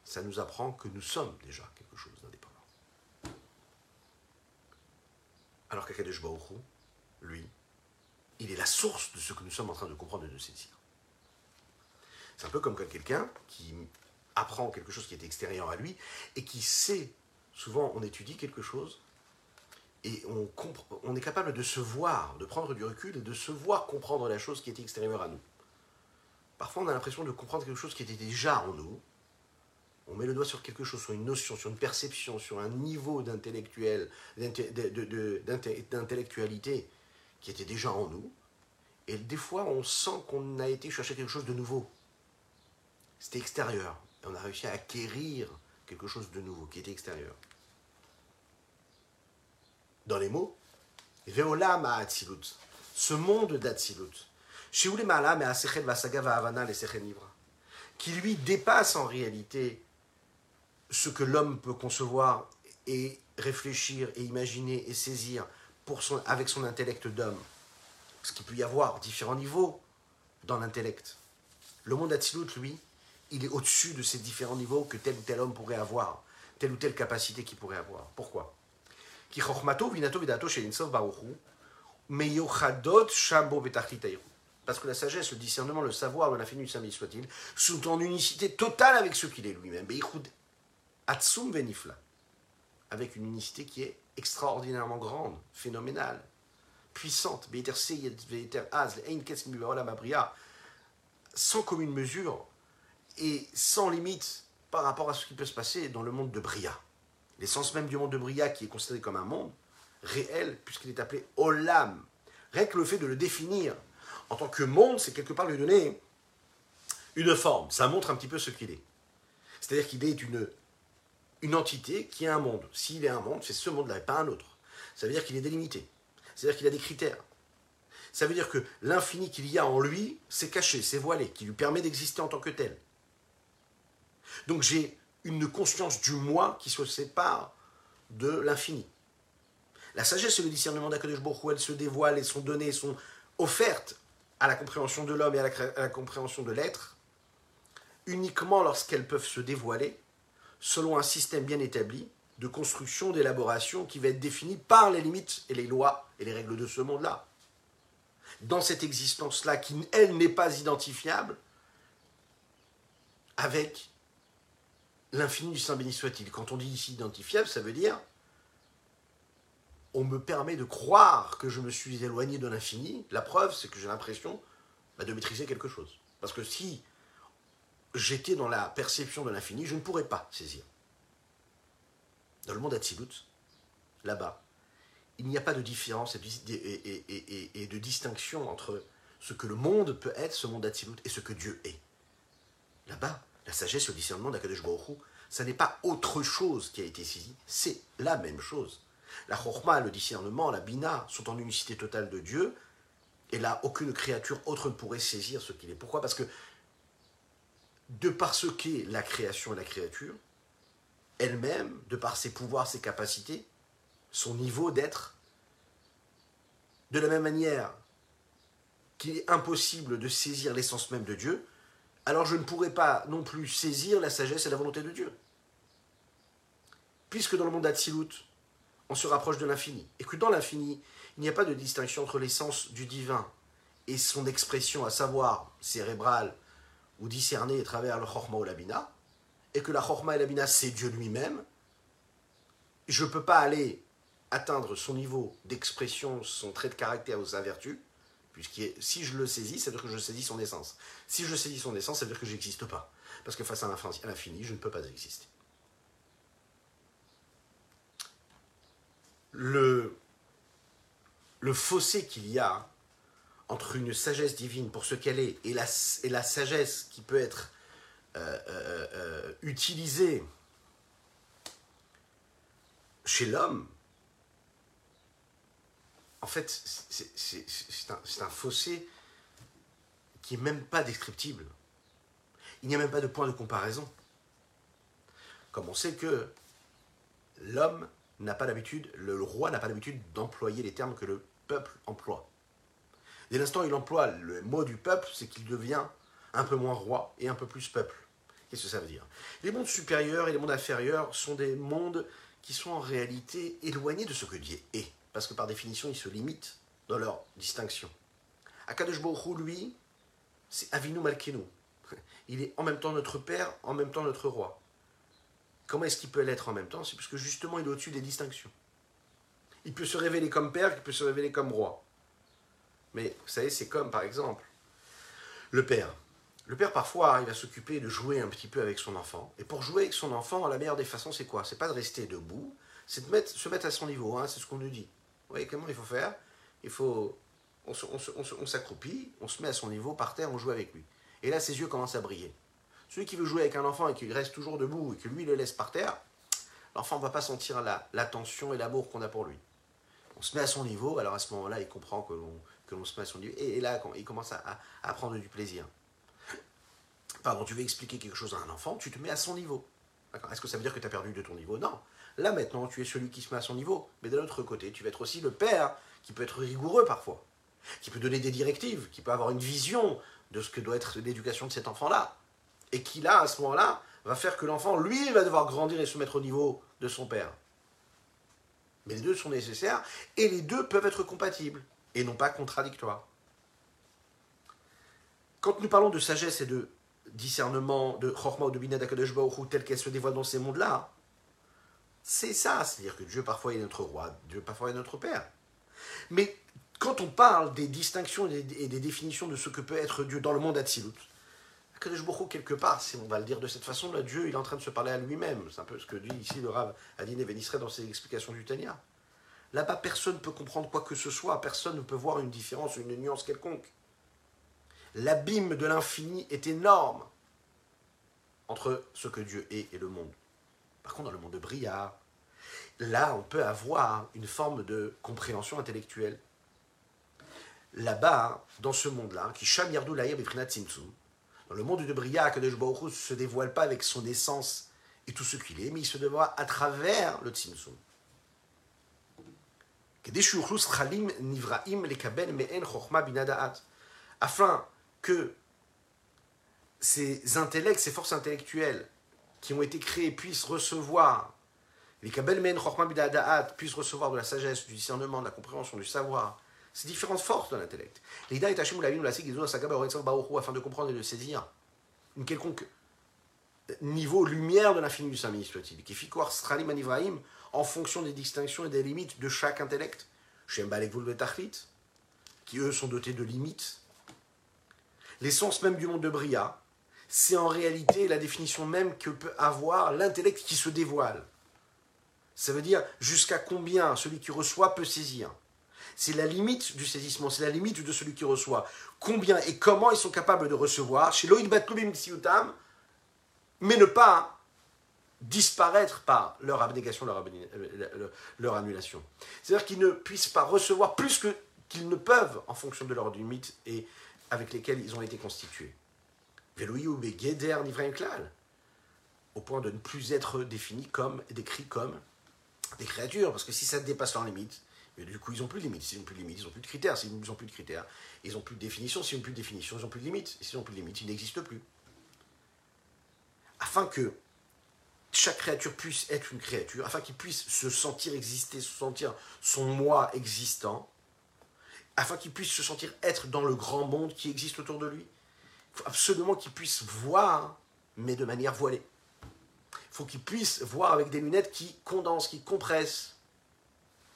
Ça nous apprend que nous sommes déjà quelque chose d'indépendant. Alors qu'Akadosh lui, il est la source de ce que nous sommes en train de comprendre et de saisir. C'est un peu comme quelqu'un qui apprend quelque chose qui est extérieur à lui et qui sait, souvent on étudie quelque chose et on, on est capable de se voir, de prendre du recul et de se voir comprendre la chose qui est extérieure à nous. Parfois on a l'impression de comprendre quelque chose qui était déjà en nous, on met le doigt sur quelque chose, sur une notion, sur une perception, sur un niveau d'intellectuel, d'intellectualité qui était déjà en nous. Et des fois, on sent qu'on a été chercher quelque chose de nouveau. C'était extérieur. Et on a réussi à acquérir quelque chose de nouveau qui était extérieur. Dans les mots, Veolam Atsilut, ce monde d'Atsilut, qui lui dépasse en réalité ce que l'homme peut concevoir et réfléchir et imaginer et saisir pour son, avec son intellect d'homme. Parce qu'il peut y avoir différents niveaux dans l'intellect. Le monde Atzilut, lui, il est au-dessus de ces différents niveaux que tel ou tel homme pourrait avoir, telle ou telle capacité qu'il pourrait avoir. Pourquoi? Parce que la sagesse, le discernement, le savoir de l'infini du soit-il, sont en unicité totale avec ce qu'il est lui-même. Avec une unicité qui est extraordinairement grande, phénoménale, puissante, sans commune mesure et sans limite par rapport à ce qui peut se passer dans le monde de Bria. L'essence même du monde de Bria, qui est considéré comme un monde réel, puisqu'il est appelé Olam. Rien que le fait de le définir en tant que monde, c'est quelque part lui donner une forme. Ça montre un petit peu ce qu'il est. C'est-à-dire qu'il est une une entité qui est un monde. S'il est un monde, c'est ce monde-là et pas un autre. Ça veut dire qu'il est délimité. C'est-à-dire qu'il a des critères. Ça veut dire que l'infini qu'il y a en lui, c'est caché, c'est voilé, qui lui permet d'exister en tant que tel. Donc j'ai une conscience du moi qui se sépare de l'infini. La sagesse et le discernement d'Akadosh Baruch elles se dévoilent et sont données, sont offertes à la compréhension de l'homme et à la, compréhension de l'être, uniquement lorsqu'elles peuvent se dévoiler selon un système bien établi de construction, d'élaboration qui va être défini par les limites et les lois et les règles de ce monde-là. Dans cette existence-là, qui, elle, n'est pas identifiable avec l'infini du Saint béni soit-il. Quand on dit ici identifiable, ça veut dire on me permet de croire que je me suis éloigné de l'infini. La preuve, c'est que j'ai l'impression bah, de maîtriser quelque chose. Parce que si j'étais dans la perception de l'infini, je ne pourrais pas saisir. Dans le monde Atzilut, là-bas, il n'y a pas de différence et de distinction entre ce que le monde peut être, ce monde Atzilut, et ce que Dieu est. Là-bas, la sagesse et le discernement d'Akadosh Baruch ça n'est pas autre chose qui a été saisi, c'est la même chose. La chorma, le discernement, la bina sont en unicité totale de Dieu, et là, aucune créature autre ne pourrait saisir ce qu'il est. Pourquoi? Parce que, de par ce qu'est la création et la créature, elle-même, de par ses pouvoirs, ses capacités, son niveau d'être, de la même manière qu'il est impossible de saisir l'essence même de Dieu, alors je ne pourrais pas non plus saisir la sagesse et la volonté de Dieu. Puisque dans le monde d'Atsilut, on se rapproche de l'infini, et que dans l'infini, il n'y a pas de distinction entre l'essence du divin et son expression, à savoir cérébrale ou discernée à travers le chorma ou la bina, et que la chorma et la bina, c'est Dieu lui-même, je ne peux pas aller atteindre son niveau d'expression, son trait de caractère ou sa vertu, puisque si je le saisis, ça veut dire que je saisis son essence. Si je saisis son essence, ça veut dire que je n'existe pas. Parce que face à l'infini, je ne peux pas exister. Le, le fossé qu'il y a entre une sagesse divine pour ce qu'elle est et la, et la, sagesse qui peut être euh, euh, euh, utilisée chez l'homme, en fait, c'est un, fossé qui n'est même pas descriptible. Il n'y a même pas de point de comparaison. Comme on sait que l'homme n'a pas l'habitude, le roi n'a pas l'habitude d'employer les termes que le peuple emploie. Dès l'instant où il emploie le mot du peuple, c'est qu'il devient un peu moins roi et un peu plus peuple. Qu'est-ce que ça veut dire? Les mondes supérieurs et les mondes inférieurs sont des mondes qui sont en réalité éloignés de ce que Dieu est parce que par définition, ils se limitent dans leur distinction. Akadosh lui, c'est Avinu Malkenu. Il est en même temps notre père, en même temps notre roi. Comment est-ce qu'il peut l'être en même temps? C'est parce que justement, il est au-dessus des distinctions. Il peut se révéler comme père, il peut se révéler comme roi. Mais vous savez, c'est comme par exemple le père. Le père, parfois, il va s'occuper de jouer un petit peu avec son enfant. Et pour jouer avec son enfant, la meilleure des façons, c'est quoi? C'est pas de rester debout, c'est de se mettre à son niveau. Hein, c'est ce qu'on nous dit. Vous voyez comment il faut faire? Il faut. On s'accroupit, on, se met à son niveau par terre, on joue avec lui. Et là, ses yeux commencent à briller. Celui qui veut jouer avec un enfant et qui reste toujours debout et que lui le laisse par terre, l'enfant ne va pas sentir l'attention et l'amour qu'on a pour lui. On se met à son niveau, alors à ce moment-là, il comprend que l'on se met à son niveau. Et, là, il commence à, à, prendre du plaisir. Pardon, tu veux expliquer quelque chose à un enfant, tu te mets à son niveau. Est-ce que ça veut dire que tu as perdu de ton niveau? Non. Là maintenant, tu es celui qui se met à son niveau. Mais de l'autre côté, tu vas être aussi le père qui peut être rigoureux parfois, qui peut donner des directives, qui peut avoir une vision de ce que doit être l'éducation de cet enfant-là. Et qui là, à ce moment-là, va faire que l'enfant, lui, va devoir grandir et se mettre au niveau de son père. Mais les deux sont nécessaires et les deux peuvent être compatibles et non pas contradictoires. Quand nous parlons de sagesse et de discernement, de Chorma ou de Bina tel qu'elle se dévoile dans ces mondes-là, c'est ça, c'est-à-dire que Dieu parfois est notre roi, Dieu parfois est notre père. Mais quand on parle des distinctions et des, définitions de ce que peut être Dieu dans le monde Atsilut, Kadesh quelque part, si on va le dire de cette façon, là, Dieu, est en train de se parler à lui-même. C'est un peu ce que dit ici le Rav Adine Vénisserait dans ses explications du Tania. Là-bas, personne ne peut comprendre quoi que ce soit, personne ne peut voir une différence, une nuance quelconque. L'abîme de l'infini est énorme entre ce que Dieu est et le monde. Par contre, dans le monde de Bria, là, on peut avoir une forme de compréhension intellectuelle. Là-bas, dans ce monde-là, qui Sham Yardou dans le monde de Bria, Kadesh ne se dévoile pas avec son essence et tout ce qu'il est, mais il se devra à travers le tzimtzum. Afin que ces intellects, ces forces intellectuelles qui ont été créées puissent recevoir, les kabel men puissent recevoir de la sagesse, du discernement, de la compréhension, du savoir, ces différentes forces de l'intellect. Afin de comprendre et de saisir une quelconque niveau, lumière de l'infini du Saint soit-il, qui en fonction des distinctions et des limites de chaque intellect, qui eux sont dotés de limites. L'essence même du monde de Bria, c'est en réalité la définition même que peut avoir l'intellect qui se dévoile. Ça veut dire jusqu'à combien celui qui reçoit peut saisir. C'est la limite du saisissement, c'est la limite de celui qui reçoit. Combien et comment ils sont capables de recevoir, chez mais ne pas disparaître par leur abnégation, leur, leur annulation. C'est-à-dire qu'ils ne puissent pas recevoir plus que qu'ils ne peuvent en fonction de leurs limites et avec lesquelles ils ont été constitués. Au point de ne plus être définis comme, décrits comme des créatures, parce que si ça dépasse leurs limites, du coup, ils n'ont plus de limites. S'ils n'ont plus de limites, ils n'ont plus de critères. S'ils n'ont plus de critères, ils n'ont plus de définition. S'ils n'ont plus de définition, ils n'ont plus de limites. S'ils n'ont plus de limites, ils n'existent plus. Afin que chaque créature puisse être une créature, afin qu'il puisse se sentir exister, se sentir son moi existant, afin qu'il puisse se sentir être dans le grand monde qui existe autour de lui. Il faut absolument qu'il puisse voir, mais de manière voilée. Il faut qu'il puisse voir avec des lunettes qui condensent, qui compressent,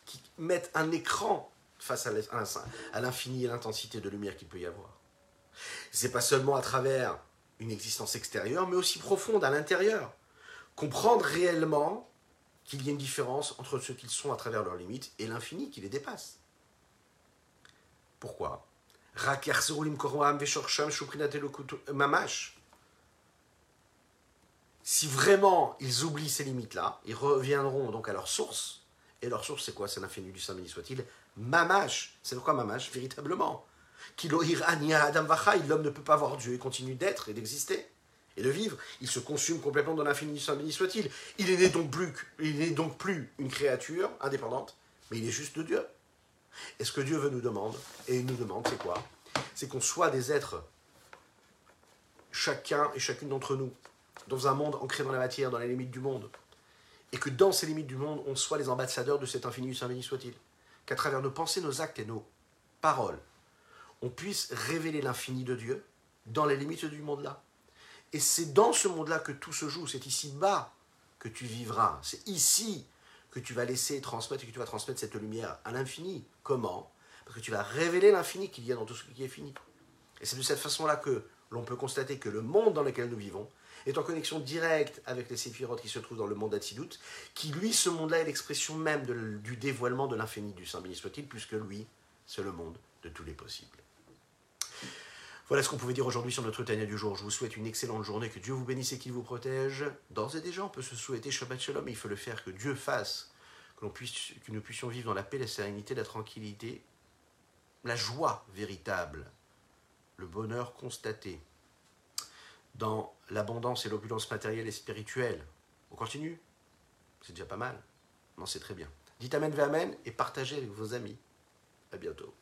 qui mettent un écran face à l'infini et l'intensité de lumière qu'il peut y avoir. C'est pas seulement à travers une existence extérieure, mais aussi profonde à l'intérieur comprendre réellement qu'il y a une différence entre ce qu'ils sont à travers leurs limites et l'infini qui les dépasse. Pourquoi? Si vraiment ils oublient ces limites-là, ils reviendront donc à leur source. Et leur source, c'est quoi? C'est l'infini du Saint béni soit-il. Mamash. C'est quoi Mamash Véritablement. L'homme ne peut pas voir Dieu et continue d'être et d'exister et de vivre. Il se consume complètement dans l'infini, saint béni soit-il. Il n'est donc il n'est donc plus une créature indépendante, mais il est juste de Dieu. Et ce que Dieu veut nous demander, et il nous demande, c'est quoi? C'est qu'on soit des êtres, chacun et chacune d'entre nous, dans un monde ancré dans la matière, dans les limites du monde. Et que dans ces limites du monde, on soit les ambassadeurs de cet infini, saint béni soit-il. Qu'à travers nos pensées, nos actes et nos paroles, on puisse révéler l'infini de Dieu dans les limites du monde-là. Et c'est dans ce monde-là que tout se joue. C'est ici-bas que tu vivras. C'est ici que tu vas laisser transmettre et que tu vas transmettre cette lumière à l'infini. Comment Parce que tu vas révéler l'infini qu'il y a dans tout ce qui est fini. Et c'est de cette façon-là que l'on peut constater que le monde dans lequel nous vivons est en connexion directe avec les séphirotes qui se trouvent dans le monde d'Atsidout, qui lui, ce monde-là, est l'expression même du dévoilement de l'infini du Saint béni soit-il, puisque lui, c'est le monde de tous les possibles. Voilà ce qu'on pouvait dire aujourd'hui sur notre Tania du jour. Je vous souhaite une excellente journée, que Dieu vous bénisse et qu'il vous protège. D'ores et déjà, on peut se souhaiter Shabbat Shalom, mais il faut le faire, que Dieu fasse, que, nous puissions vivre dans la paix, la sérénité, la tranquillité, la joie véritable, le bonheur constaté, dans l'abondance et l'opulence matérielle et spirituelle. On continue? C'est déjà pas mal. Non, c'est très bien. Dites Amen, Amen et partagez avec vos amis. À bientôt.